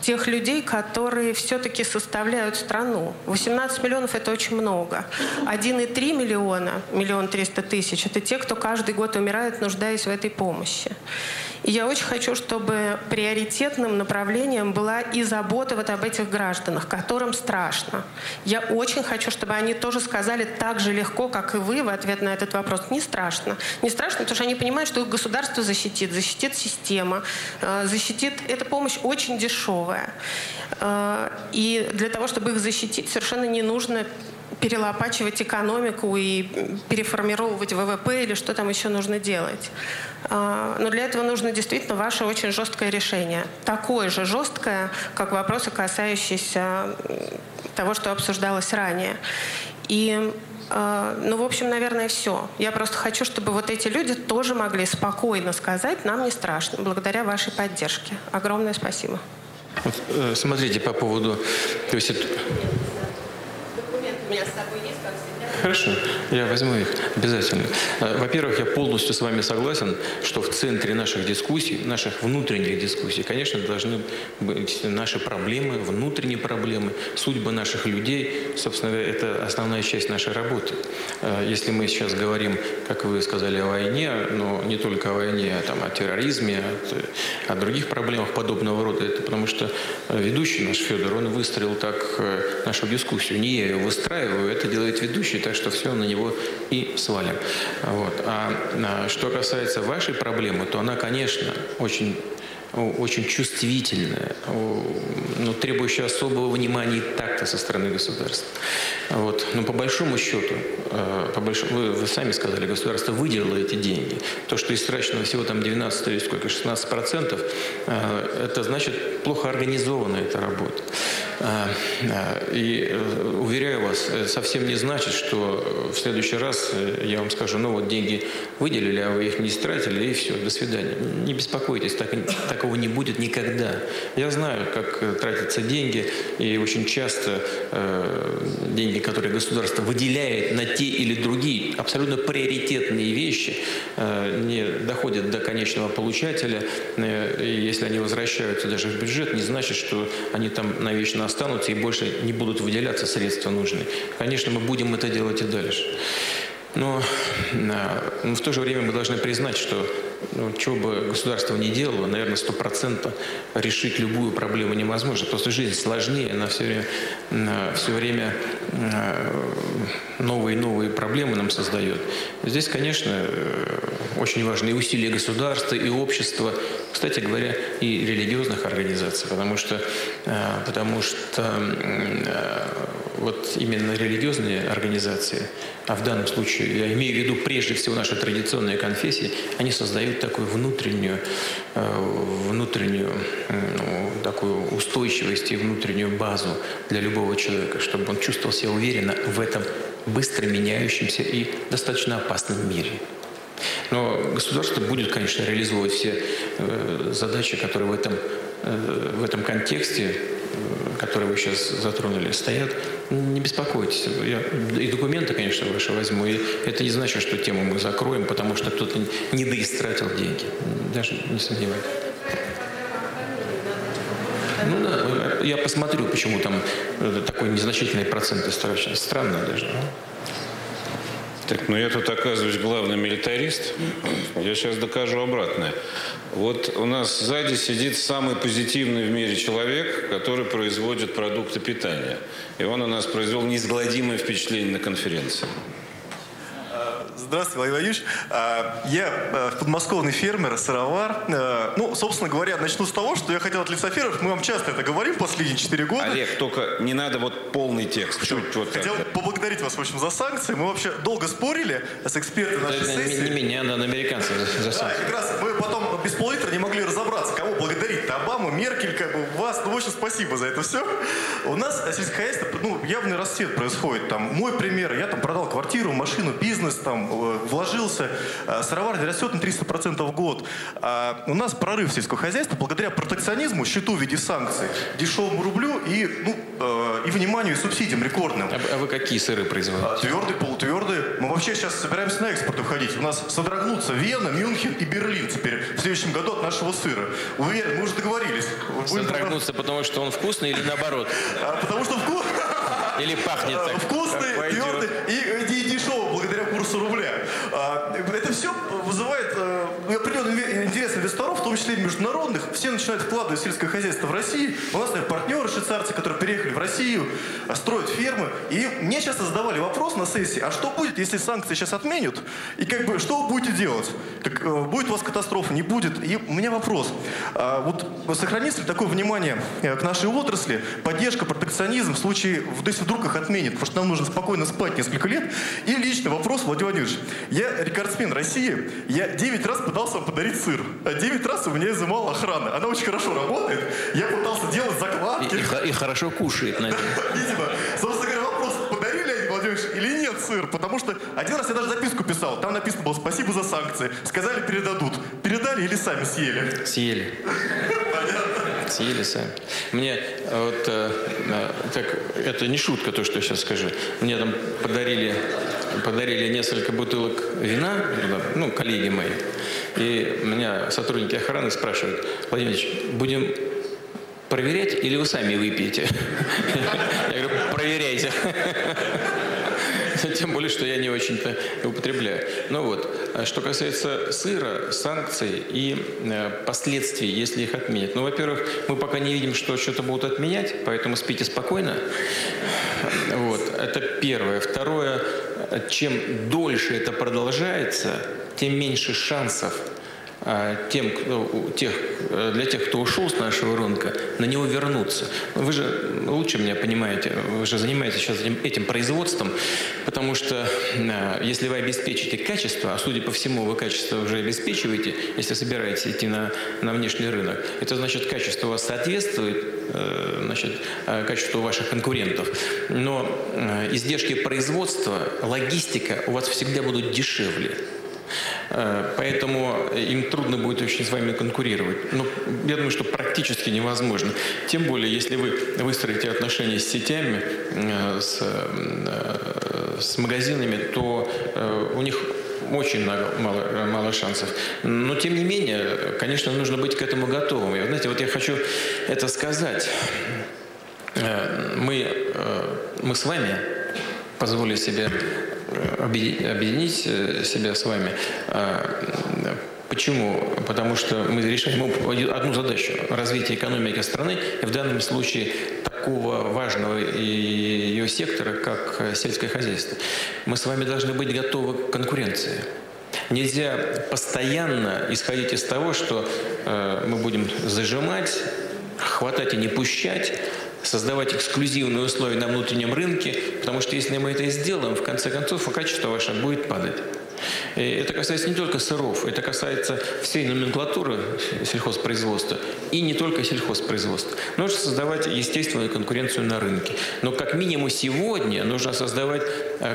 тех людей, которые все-таки составляют страну. 18 миллионов – это очень много. 1,3 миллиона, миллион триста тысяч – это те, кто каждый год умирает, нуждаясь в этой помощи. И я очень хочу, чтобы приоритетным направлением была и забота вот об этих гражданах, которым страшно. Я очень хочу, чтобы они тоже сказали так же легко, как и вы в ответ на этот вопрос. Не страшно. Не страшно, потому что они понимают, что их государство защитит, защитит система, э, защитит... Эта помощь очень дешевая. Э, и для того, чтобы их защитить, совершенно не нужно перелопачивать экономику и переформировывать ВВП или что там еще нужно делать. А, но для этого нужно действительно ваше очень жесткое решение. Такое же жесткое, как вопросы, касающиеся того, что обсуждалось ранее. И а, ну, в общем, наверное, все. Я просто хочу, чтобы вот эти люди тоже могли спокойно сказать, нам не страшно, благодаря вашей поддержке. Огромное спасибо. Вот, э, смотрите, по поводу... То есть это... Документы у меня с собой есть. Хорошо, я возьму их обязательно. Э, во-первых, я полностью с вами согласен, что в центре наших дискуссий, наших внутренних дискуссий, конечно, должны быть наши проблемы, внутренние проблемы, судьбы наших людей. Собственно, это основная часть нашей работы. Э, если мы сейчас говорим, как вы сказали, о войне, но не только о войне, а там, о терроризме, о, о других проблемах подобного рода, это потому что ведущий наш Федор, он выстроил так э, нашу дискуссию. Не я ее выстраиваю, это делает ведущий, что все на него и свалим. Вот. А, а что касается вашей проблемы, то она, конечно, очень очень чувствительная, но требующая особого внимания и такта со стороны государства. Вот. Но по большому счету, э, по большому, вы, вы сами сказали, государство выделило эти деньги. То, что истрачено всего там 12 или сколько, 16 процентов, э, это значит плохо организована эта работа. Э, и уверяю вас, совсем не значит, что в следующий раз я вам скажу, ну вот деньги выделили, а вы их не истратили, и все, до свидания. Не беспокойтесь, так, так такого не будет никогда. Я знаю, как э, тратятся деньги, и очень часто э, деньги, которые государство выделяет на те или другие абсолютно приоритетные вещи, э, не доходят до конечного получателя. Э, и если они возвращаются даже в бюджет, не значит, что они там навечно останутся и больше не будут выделяться средства нужные. Конечно, мы будем это делать и дальше. Но, но э, в то же время мы должны признать, что ну, что бы государство ни делало, наверное, стопроцентно решить любую проблему невозможно. Просто жизнь сложнее, она все время, все время новые и новые проблемы нам создает. Здесь, конечно, э, очень важны усилия государства, и общества, кстати говоря, и религиозных организаций, потому что, э, потому что э, вот именно религиозные организации, а в данном случае я имею в виду прежде всего наши традиционные конфессии, они создают такую внутреннюю, внутреннюю ну, такую устойчивость и внутреннюю базу для любого человека, чтобы он чувствовал себя уверенно в этом быстро меняющемся и достаточно опасном мире. Но государство будет, конечно, реализовывать все э, задачи, которые в этом, э, в этом контексте, э, которые вы сейчас затронули, стоят. Не беспокойтесь. Я и документы, конечно, ваши возьму. И это не значит, что тему мы закроем, потому что кто-то не доистратил деньги. Даже не сомневайтесь. Ну да, я посмотрю, почему там э, такой незначительный процент истрачен. Странно даже. Ну. Так, ну я тут оказываюсь главный милитарист. Я сейчас докажу обратное. Вот у нас сзади сидит самый позитивный в мире человек, который производит продукты питания. И он у нас произвел неизгладимое впечатление на конференции. Здравствуйте, Владимир Владимирович. А, я э, подмосковный фермер, сыровар. Э, ну, собственно говоря, начну с того, что я хотел от лица фермеров, мы вам часто это говорим последние четыре года. Олег, только не надо вот полный текст. Чуть вот хотел так. поблагодарить вас, в общем, за санкции. Мы вообще долго спорили с экспертами нашей это сессии. Не, не меня, но на американцев за, за Да, как раз мы потом без пол не могли разобраться, кого благодарить-то. Обаму, Меркель, как бы вас. Ну, в общем, спасибо за это все. У нас сельское хозяйство, ну, явный расцвет происходит. Там, мой пример, я там продал квартиру, машину, бизнес, там, Э, вложился, э, сыроварня растет на 300% в год. А у нас прорыв сельского хозяйства благодаря протекционизму, счету в виде санкций, дешевому рублю и, ну, э, и вниманию и субсидиям рекордным. А, а вы какие сыры производите? А, твердые, полутвердые. Мы вообще сейчас собираемся на экспорт уходить. У нас содрогнутся Вена, Мюнхен и Берлин теперь в следующем году от нашего сыра. Уверен, мы уже договорились. Содрогнутся, потому что он вкусный или наоборот? А, потому что вкус... [LAUGHS] Или пахнет так? Вкусный, твердый и, и дешевый благодаря курсу рубля. А, это все вызывает э, числе международных, все начинают вкладывать сельское хозяйство в России. У нас, например, партнеры швейцарцы, которые переехали в Россию, а, строят фермы. И мне часто задавали вопрос на сессии, а что будет, если санкции сейчас отменят? И как бы, что вы будете делать? Так, э, будет у вас катастрофа, не будет? И у меня вопрос. А, вот сохранится ли такое внимание э, к нашей отрасли, поддержка, протекционизм в случае, если вдруг их отменят, потому что нам нужно спокойно спать несколько лет? И личный вопрос, Владимир Владимирович. Я рекордсмен России, я 9 раз пытался вам подарить сыр, а 9 раз у меня изымала охрана. Она очень хорошо работает, я пытался делать И, закладки. и хо- и хорошо кушает, наверное. [LAUGHS] Видимо, собственно говоря, вопрос, подарили Леонид Владимирович или нет сыр? Потому что один раз я даже записку писал, там написано было «Спасибо за санкции». Сказали, передадут. Передали или сами съели? Съели. Съели сами. Мне э, вот э, э, так, это не шутка то, что я сейчас скажу. Мне там подарили, подарили несколько бутылок вина, ну, коллеги мои. И меня сотрудники охраны спрашивают, Владимир будем проверять или вы сами выпьете? Я говорю, проверяйте. Тем более, что я не очень-то употребляю. Ну вот, а что касается сыра, санкций и э, последствий, если их отменят. Ну, во-первых, мы пока не видим, что что-то будут отменять, поэтому спите спокойно. Вот, это первое. Второе, чем дольше это продолжается, тем меньше шансов а, тем, тех, э, для тех, кто ушел с нашего рынка, на него вернуться. Вы же лучше меня понимаете, вы же занимаетесь сейчас этим, этим производством, потому что э, если вы обеспечите качество, а судя по всему, вы качество уже обеспечиваете, если собираетесь идти на, на внешний рынок, это значит, качество у вас соответствует э, значит, э, качеству ваших конкурентов. Но издержки производства, логистика у вас всегда будут дешевле. Э, Поэтому им трудно будет очень с вами конкурировать. Но я думаю, что практически невозможно. Тем более, если вы выстроите отношения с сетями, э, с, э, с магазинами, то э, у них очень много- мало, мало шансов. Но, тем не менее, конечно, нужно быть к этому готовым. И, знаете, вот я хочу это сказать. Э, Мы, э, мы с вами позволили себе э, объединить, э, себя с вами. А, Почему? Потому что мы решаем одну задачу – развитие экономики страны, и в данном случае такого важного ее сектора, как э, сельское хозяйство. Мы с вами должны быть готовы к конкуренции. Нельзя постоянно исходить из того, что э, мы будем зажимать, хватать и не пущать, создавать эксклюзивные условия на внутреннем рынке, потому что если мы это сделаем, в конце концов, качество ваше будет падать. И это касается не только сыров, это касается всей номенклатуры сельхозпроизводства и не только сельхозпроизводства. Нужно создавать естественную конкуренцию на рынке. Но как минимум сегодня нужно создавать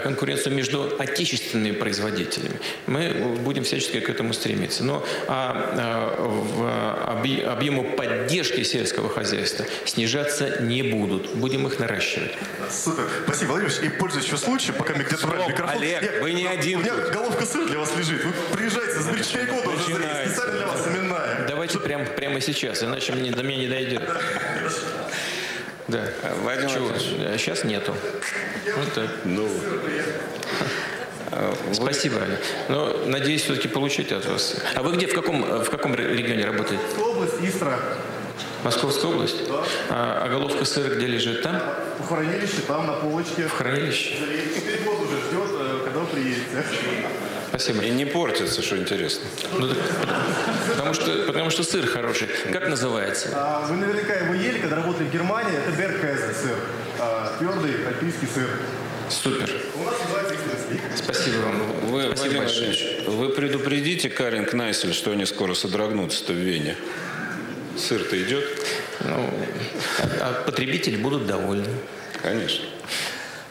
конкуренцию между отечественными производителями. Мы будем всячески к этому стремиться. Но а, а, в объ- объему поддержки сельского хозяйства снижаться не будут. Будем их наращивать. Супер. Спасибо, Владимир Ильич. И пользуясь еще случаем, пока мне где-то брали микрофон. Олег, я- вы не один У меня тут. головка сыра для вас лежит. Вы приезжайте, заберите чайку, уже Начинается. специально для вас именная. Давайте прямо, прямо сейчас, иначе мне, до меня не дойдет. [LAUGHS] Да. Владимир Чего? А Сейчас нету. Вот так. Ну, Спасибо, Аня. Но надеюсь все-таки получить от вас. А вы где, в каком, в каком ре- регионе работаете? Область, Истра, Московская область? А, а головка сыра где лежит? Там? в хранилище, там на полочке. В хранилище? Теперь год уже ждет, э, когда вы приедете. Спасибо. и не портится, что интересно. Ну, так- потому, что, потому что сыр хороший. Как называется? А Вы наверняка его ели, когда работали в Германии. Это Беркайзер сыр. А, Твердый альпийский сыр. Супер. Спасибо вам. Вы, Спасибо Владимир большое. Вы предупредите Карин Кнайсель, что они скоро содрогнутся-то в Вене. Сыр-то идет? Ну, а, а потребители будут довольны. Конечно.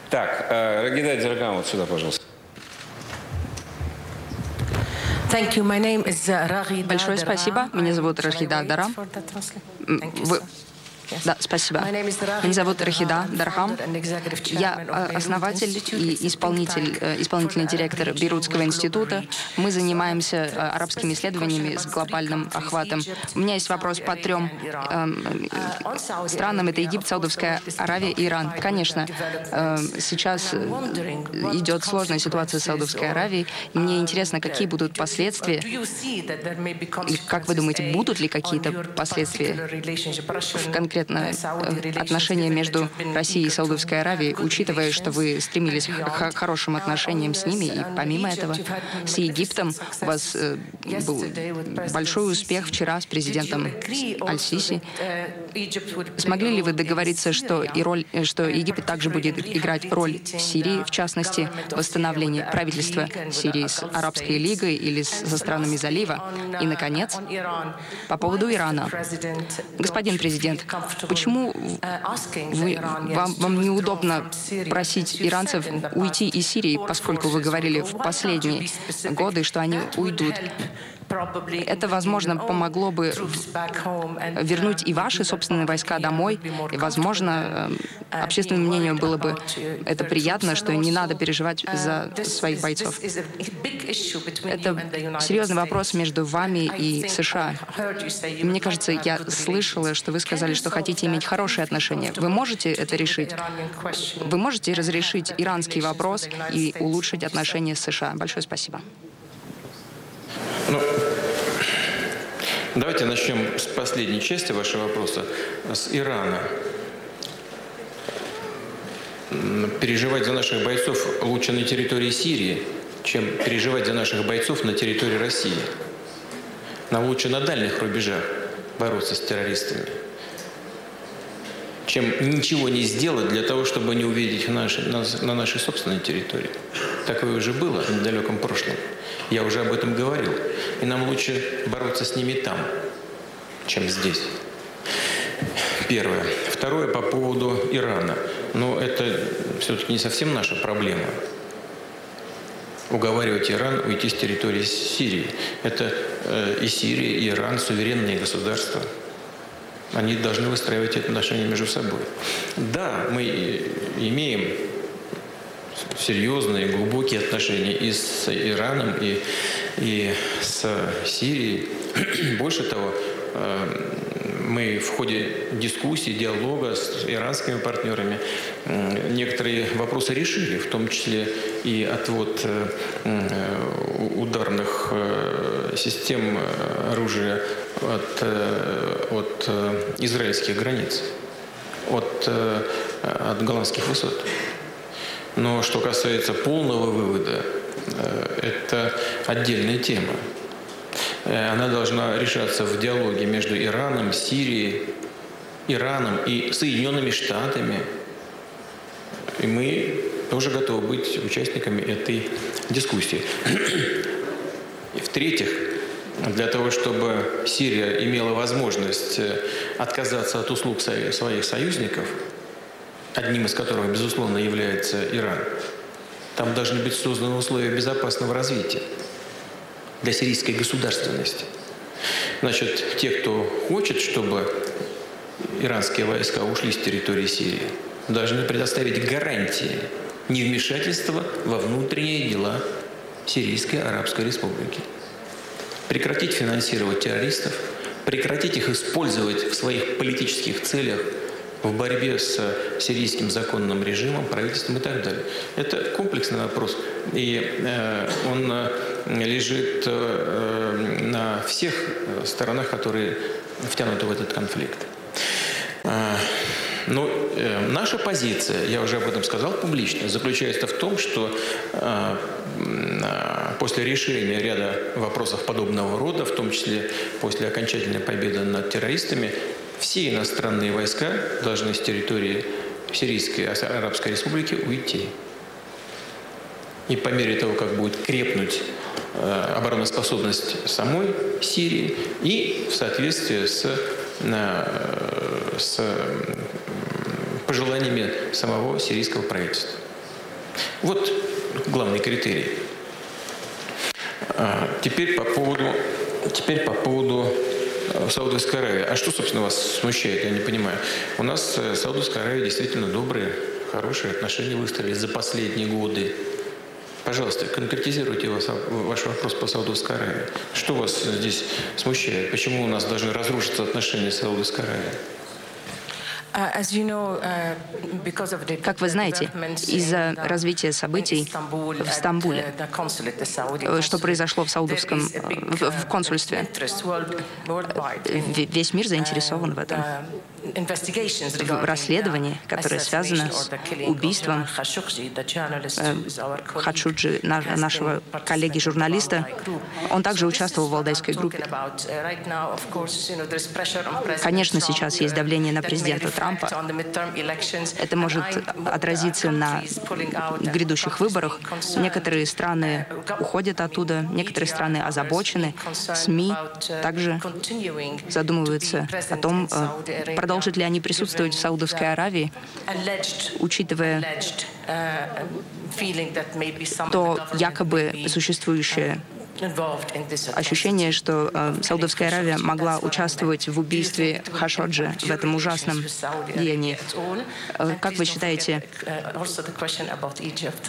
Так, э, Рагида Дергам, вот сюда, пожалуйста. Большое спасибо. Меня зовут Рахида you, вы-. Да, спасибо. Меня зовут Рахида Дархам. Я э, основатель и исполнитель, э, исполнительный директор Бейрутского института. Мы занимаемся э, арабскими исследованиями с глобальным охватом. У меня есть вопрос по трем эм, странам. Это Египет, Саудовская Аравия и Иран. Конечно, сейчас идет сложная ситуация с Саудовской Аравией. Мне интересно, какие будут последствия. И как вы думаете, будут ли какие-то последствия конкретно э, отношения между Россией и Саудовской Аравией, учитывая, что вы стремились к хорошим отношениям с ними, и помимо этого с Египтом у вас э, был большой успех вчера с президентом Аль-Сиси. Смогли ли вы договориться, что, и роль, что Египет также будет играть роль в Сирии, в частности, восстановление правительства Сирии с Арабской лигой или со странами залива? И, наконец, по поводу Ирана. Господин президент, почему вы, вам, вам неудобно просить иранцев уйти из Сирии, поскольку вы говорили в последние годы, что они уйдут? Это, возможно, помогло бы вернуть и ваши собственные войска домой, и, возможно, э, общественному мнению было бы это приятно, что не надо переживать за своих бойцов. Это серьезный вопрос между вами и США. Мне кажется, я слышала, что вы сказали, что хотите иметь хорошие отношения. Вы можете это решить? Вы можете разрешить иранский вопрос и улучшить отношения с США? Большое спасибо. Ну, давайте начнем с последней части вашего вопроса, с Ирана. Переживать за наших бойцов лучше на территории Сирии, чем переживать за наших бойцов на территории России. Нам лучше на дальних рубежах бороться с террористами, чем ничего не сделать для того, чтобы не увидеть их на, на нашей собственной территории. Такое уже было в недалеком прошлом. Я уже об этом говорил. И нам лучше бороться с ними там, чем здесь. Первое. Второе по поводу Ирана. Но это все-таки не совсем наша проблема. Уговаривать Иран уйти с территории Сирии. Это э, и Сирия, и Иран суверенные государства. Они должны выстраивать отношения между собой. Да, мы имеем серьезные, глубокие отношения и с Ираном, и, и с Сирией. [CLEARS THROAT] Больше того, э, мы в ходе дискуссии, диалога с иранскими партнерами некоторые вопросы решили, в том числе и отвод э, ударных э, систем оружия от, от израильских границ, от, от голландских высот. Но что касается полного вывода, э, это отдельная тема. Э, она должна решаться в диалоге между Ираном, Сирией, Ираном и Соединенными Штатами. И мы тоже готовы быть участниками этой дискуссии. И в-третьих, для того, чтобы Сирия имела возможность э, отказаться от услуг своих союзников – одним из которых, безусловно, является Иран, там должны быть созданы условия безопасного развития для сирийской государственности. Значит, те, кто хочет, чтобы иранские войска ушли с территории Сирии, должны предоставить гарантии невмешательства во внутренние дела Сирийской Арабской Республики. Прекратить финансировать террористов, прекратить их использовать в своих политических целях – в борьбе с сирийским законным режимом, правительством и так далее. Это комплексный вопрос, и э, он э, лежит э, на всех сторонах, которые втянуты в этот конфликт. Но э, наша позиция, я уже об этом сказал публично, заключается в том, что э, после решения ряда вопросов подобного рода, в том числе после окончательной победы над террористами, все иностранные войска должны с территории Сирийской Арабской Республики уйти. И по мере того, как будет крепнуть э, обороноспособность самой Сирии и в соответствии с, э, с пожеланиями самого сирийского правительства. Вот главный критерий. Теперь по поводу, теперь по поводу в Саудовской Аравии. А что, собственно, вас смущает, я не понимаю. У нас с Саудовской Аравией действительно добрые, хорошие отношения выстроились за последние годы. Пожалуйста, конкретизируйте вас, ваш вопрос по Саудовской Аравии. Что вас здесь смущает? Почему у нас должны разрушиться отношения с Саудовской Аравией? Uh, uh, как вы знаете, из-за развития событий в Стамбуле, uh, что произошло в саудовском в, в консульстве, весь мир заинтересован в этом в расследовании, которое связано с убийством Хачуджи, нашего коллеги-журналиста. Он также участвовал в Валдайской группе. Конечно, сейчас есть давление на президента Трампа. Это может отразиться на грядущих выборах. Некоторые страны уходят оттуда, некоторые страны озабочены. СМИ также задумываются о том, продолжать Продолжат ли они присутствовать в Саудовской Аравии, учитывая то якобы существующее ощущение, что э, Саудовская Аравия могла участвовать в убийстве Хашоджи, в этом ужасном деянии. Э, как вы считаете,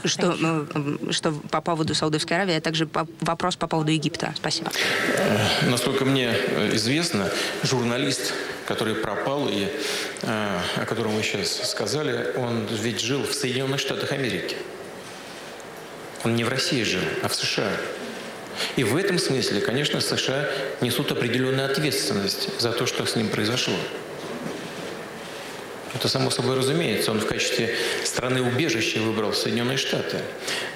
что, э, что по поводу Саудовской Аравии, а также по, вопрос по поводу Египта? Спасибо. Э, насколько мне известно, журналист который пропал и э, о котором вы сейчас сказали, он ведь жил в Соединенных Штатах Америки. Он не в России жил, а в США. И в этом смысле, конечно, США несут определенную ответственность за то, что с ним произошло. Это само собой разумеется. Он в качестве страны убежища выбрал Соединенные Штаты.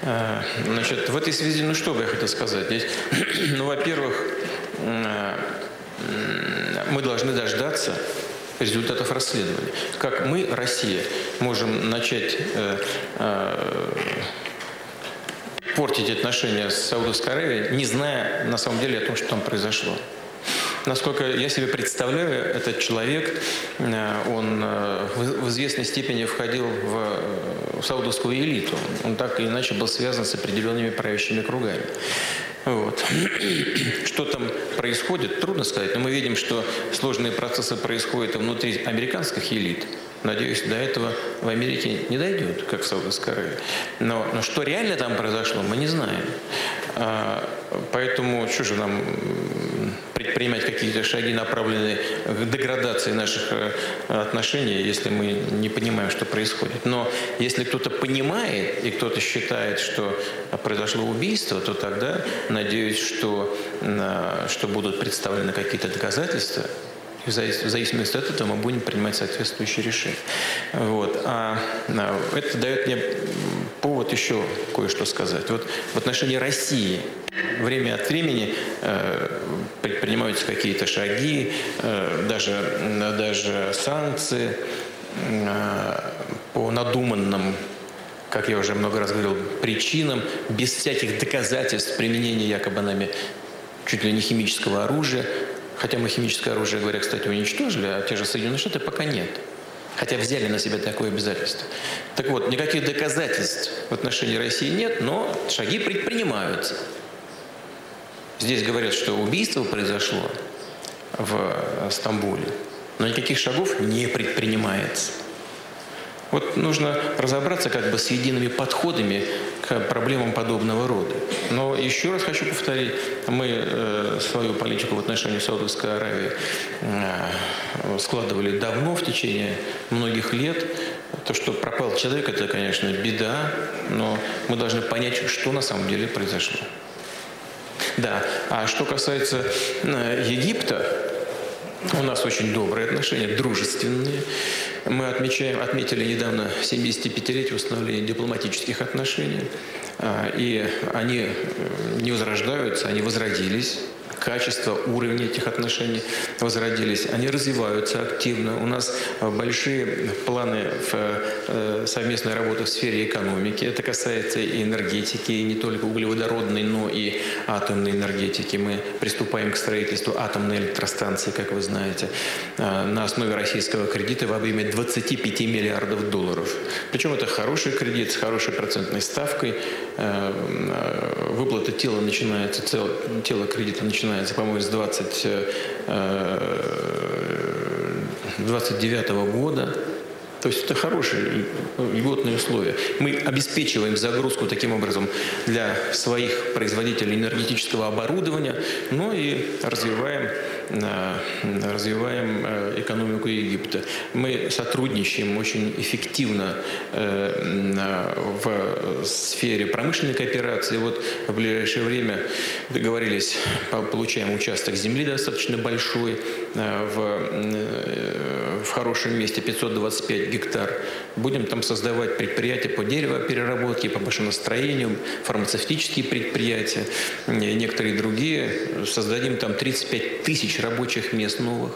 Э, значит, в этой связи, ну что бы я хотел сказать? Здесь, [CLEARS THROAT] ну, во-первых, мы должны дождаться результатов расследования. Как мы, Россия, можем начать э, э, портить отношения с Саудовской Аравией, не зная на самом деле о том, что там произошло. Насколько я себе представляю, этот человек, э, он э, в известной степени входил в саудовскую элиту. Он так или иначе был связан с определенными правящими кругами. Вот. [CLEARS THROAT] Что там происходит, трудно сказать, но мы видим, что сложные процессы происходят внутри американских элит. Надеюсь, до этого в Америке не дойдет, как в Саудовской Аравии. Но, но что реально там произошло, мы не знаем. А, поэтому что же нам предпринимать какие-то шаги, направленные к деградации наших э, отношений, если мы не понимаем, что происходит. Но если кто-то понимает и кто-то считает, что произошло убийство, то тогда надеюсь, что, что будут представлены какие-то доказательства, и в зависимости от этого мы будем принимать соответствующие решения. Вот. А, это дает мне повод еще кое-что сказать. Вот в отношении России время от времени э, предпринимаются какие-то шаги, э, даже, даже санкции э, по надуманным как я уже много раз говорил, причинам, без всяких доказательств применения якобы нами чуть ли не химического оружия. Хотя мы химическое оружие, говоря, кстати, уничтожили, а те же Соединенные Штаты пока нет. Хотя взяли на себя такое обязательство. Так вот, никаких доказательств в отношении России нет, но шаги предпринимаются. Здесь говорят, что убийство произошло в Стамбуле, но никаких шагов не предпринимается. Вот нужно разобраться как бы с едиными подходами к проблемам подобного рода. Но еще раз хочу повторить, мы э, свою политику в отношении Саудовской Аравии э, складывали давно, в течение многих лет. То, что пропал человек, это, конечно, беда, но мы должны понять, что на самом деле произошло. Да, а что касается э, Египта, у нас очень добрые отношения, дружественные. Мы отмечаем, отметили недавно 75-летие установления дипломатических отношений. А, и они э, не возрождаются, они возродились качество, уровень этих отношений возродились. Они развиваются активно. У нас э, большие планы в э, совместной работы в сфере экономики. Это касается и энергетики, и не только углеводородной, но и атомной энергетики. Мы приступаем к строительству атомной электростанции, как вы знаете, э, на основе российского кредита в объеме 25 миллиардов долларов. Причем это хороший кредит с хорошей процентной ставкой. Выплата тела начинается, тело кредита начинается начинается, по-моему, с 20, 29 -го года. То есть это хорошие льготные условия. Мы обеспечиваем загрузку таким образом для своих производителей энергетического оборудования, но и развиваем развиваем э, экономику Египта. Мы сотрудничаем очень эффективно э, в сфере промышленной кооперации. Вот в ближайшее время договорились, получаем участок земли достаточно большой, в, в хорошем месте 525 гектар. Будем там создавать предприятия по деревопереработке, по машиностроению, фармацевтические предприятия, некоторые другие. Создадим там 35 тысяч рабочих мест новых.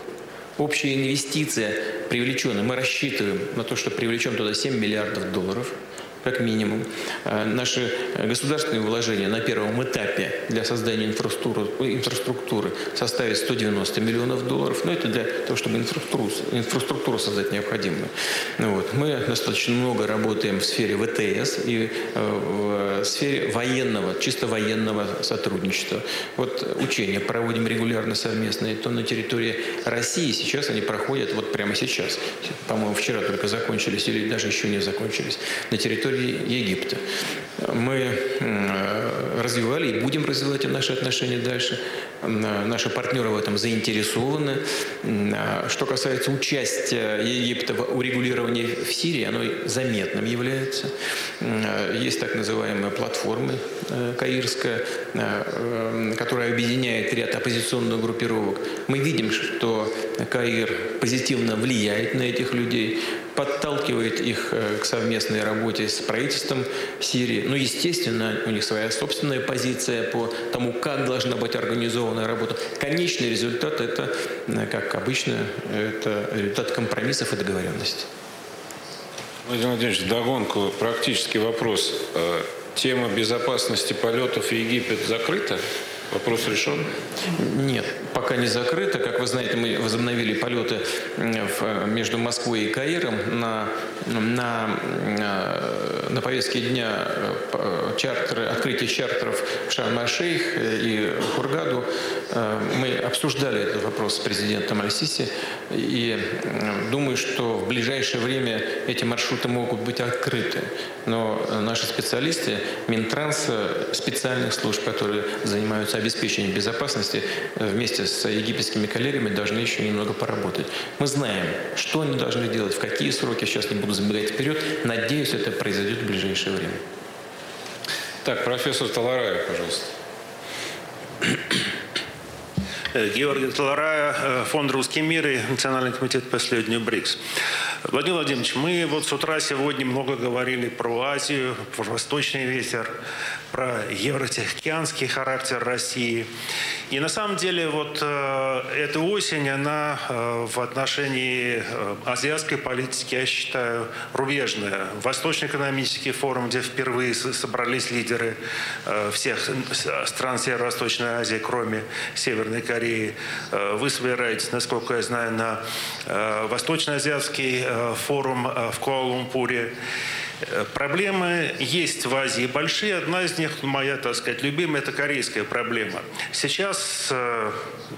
Общая инвестиция привлеченная, мы рассчитываем на то, что привлечем туда 7 миллиардов долларов – как минимум. А наши государственные вложения на первом этапе для создания инфраструктуры, инфраструктуры составят 190 миллионов долларов. Но это для того, чтобы инфраструктуру, инфраструктуру создать необходимую. Ну вот. Мы достаточно много работаем в сфере ВТС и э, в сфере военного, чисто военного сотрудничества. Вот учения проводим регулярно совместные, то на территории России, сейчас они проходят вот прямо сейчас. По-моему, вчера только закончились или даже еще не закончились. На территории территории Египта. Мы развивали и будем развивать наши отношения дальше. Наши партнеры в этом заинтересованы. Что касается участия Египта в урегулировании в Сирии, оно заметным является. Есть так называемая платформа э, каирская, э, которая объединяет ряд оппозиционных группировок. Мы видим, что Каир позитивно влияет на этих людей подталкивает их э, к совместной работе с правительством Сирии. Ну, естественно, у них своя собственная позиция по тому, как должна быть организована работа. Конечный результат – это, э, как обычно, это результат компромиссов и договоренностей. Владимир Владимирович, догонку, практический вопрос. Э, тема безопасности полетов в Египет закрыта? Вопрос решен? Нет, пока не закрыто. Как вы знаете, мы возобновили полеты в, между Москвой и Каиром. На, на, на повестке дня э, чартеры, открытие чартеров в Шарм-Аш-Шейх и Хургаду. Э, мы обсуждали этот вопрос с президентом Аль-Сиси. И думаю, что в ближайшее время эти маршруты могут быть открыты. Но наши специалисты, Минтранса, специальных служб, которые занимаются обеспечением безопасности, э, вместе с египетскими коллегами должны еще немного поработать. Мы знаем, что они должны делать, в какие сроки, сейчас не буду забегать вперед. Надеюсь, это произойдет в ближайшее время. Так, профессор Талараев, пожалуйста. Э, Георгий Таларая, э, фонд «Русский мир» и Национальный комитет по исследованию БРИКС. Владимир Владимирович, мы вот с утра сегодня много говорили про Азию, про восточный ветер, про евротихоокеанский характер России. И на самом деле вот э, эта осень, она э, в отношении э, азиатской политики, я считаю, рубежная. Восточный экономический форум, где впервые собрались лидеры всех стран Северо-Восточной Азии, кроме Северной Кореи. Вы собираетесь, насколько я знаю, на Восточно-Азиатский форум в Куала-Лумпуре. Э, проблемы есть в Азии большие. Одна из них, моя, так сказать, любимая, это корейская проблема. Сейчас э,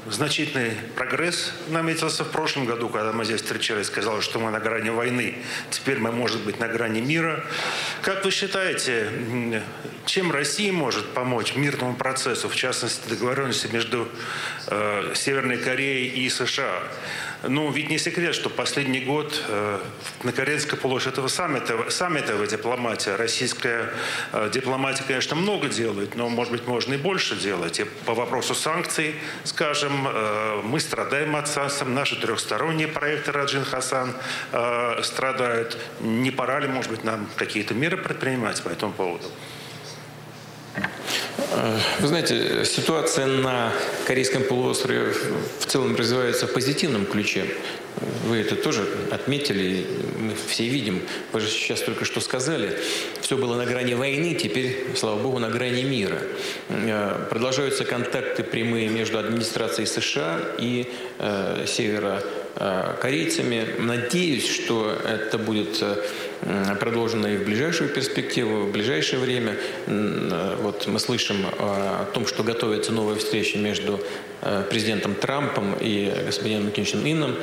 значительный прогресс наметился в прошлом году, когда мы здесь встречались, сказал, что мы на грани войны. Теперь мы, может быть, на грани мира. Как вы считаете, чем Россия может помочь мирному процессу, в частности, договоренности между э, Северной Кореей и США? Ну, ведь не секрет, что последний год э, на Карельской полуострове этого саммита, саммита в дипломатии, российская э, дипломатия, конечно, много делает, но, может быть, можно и больше делать. И по вопросу санкций, скажем, э, мы страдаем от санкций, наши трехсторонние проекты Раджин Хасан э, страдают. Не пора ли, может быть, нам какие-то меры предпринимать по этому поводу? Вы знаете, ситуация на Корейском полуострове в целом развивается в позитивном ключе. Вы это тоже отметили, мы все видим. Вы же сейчас только что сказали, все было на грани войны, теперь, слава богу, на грани мира. Э, продолжаются контакты прямые между администрацией США и э, северо корейцами. Надеюсь, что это будет продолжено и в ближайшую перспективу, в ближайшее время. Вот мы слышим о том, что готовится новая встреча между президентом Трампом и господином Ким Чен Ином.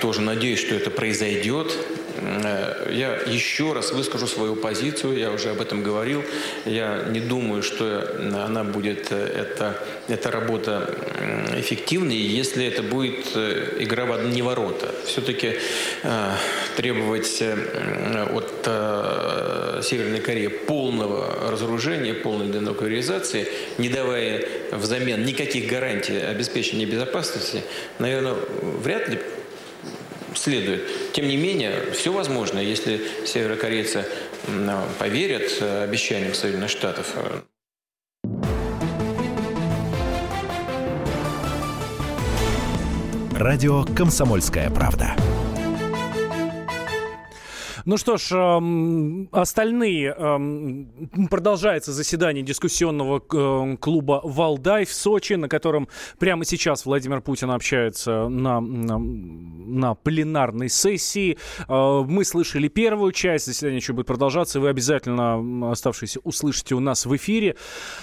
Тоже надеюсь, что это произойдет. Э, я еще раз выскажу свою позицию, я уже об этом говорил. Я не думаю, что она будет, э, это, эта работа эффективной, если это будет э, игра в одни ворота. Все-таки требовать от Северной Кореи полного разоружения, полной денуклеаризации, не давая взамен никаких гарантий обеспечения безопасности, наверное, вряд ли следует. Тем не менее, все возможно, если северокорейцы поверят э, обещаниям Соединенных Штатов. Радио «Комсомольская правда». Ну что ж, эм, остальные... Эм, продолжается заседание дискуссионного э, клуба «Валдай» в Сочи, на котором прямо сейчас Владимир Путин общается на, на, на пленарной сессии. Э, мы слышали первую часть, заседание еще будет продолжаться, вы обязательно оставшиеся услышите у нас в эфире.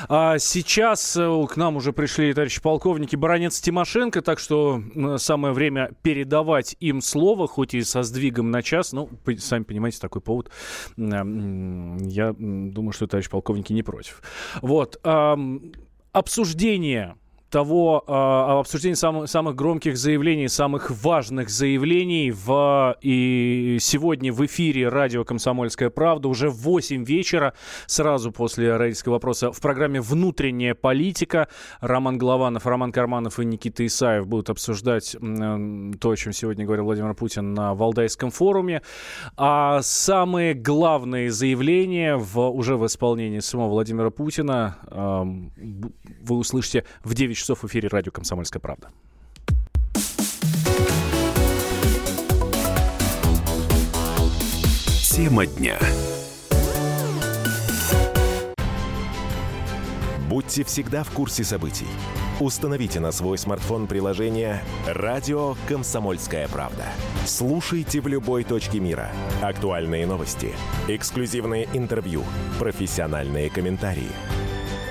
А сейчас э, к нам уже пришли товарищи полковники Баранец Тимошенко, так что самое время передавать им слово, хоть и со сдвигом на час, ну, сами понимаете, такой повод, я думаю, что товарищ полковники не против. Вот. Обсуждение того э, обсуждения сам, самых громких заявлений, самых важных заявлений в, и сегодня в эфире радио «Комсомольская правда» уже в 8 вечера, сразу после родительского вопроса, в программе «Внутренняя политика». Роман Голованов, Роман Карманов и Никита Исаев будут обсуждать э, то, о чем сегодня говорил Владимир Путин на Валдайском форуме. А самые главные заявления в, уже в исполнении самого Владимира Путина э, вы услышите в 9 часов в эфире радио «Комсомольская правда». Тема дня. Будьте всегда в курсе событий. Установите на свой смартфон приложение «Радио Комсомольская правда». Слушайте в любой точке мира. Актуальные новости, эксклюзивные интервью, профессиональные комментарии –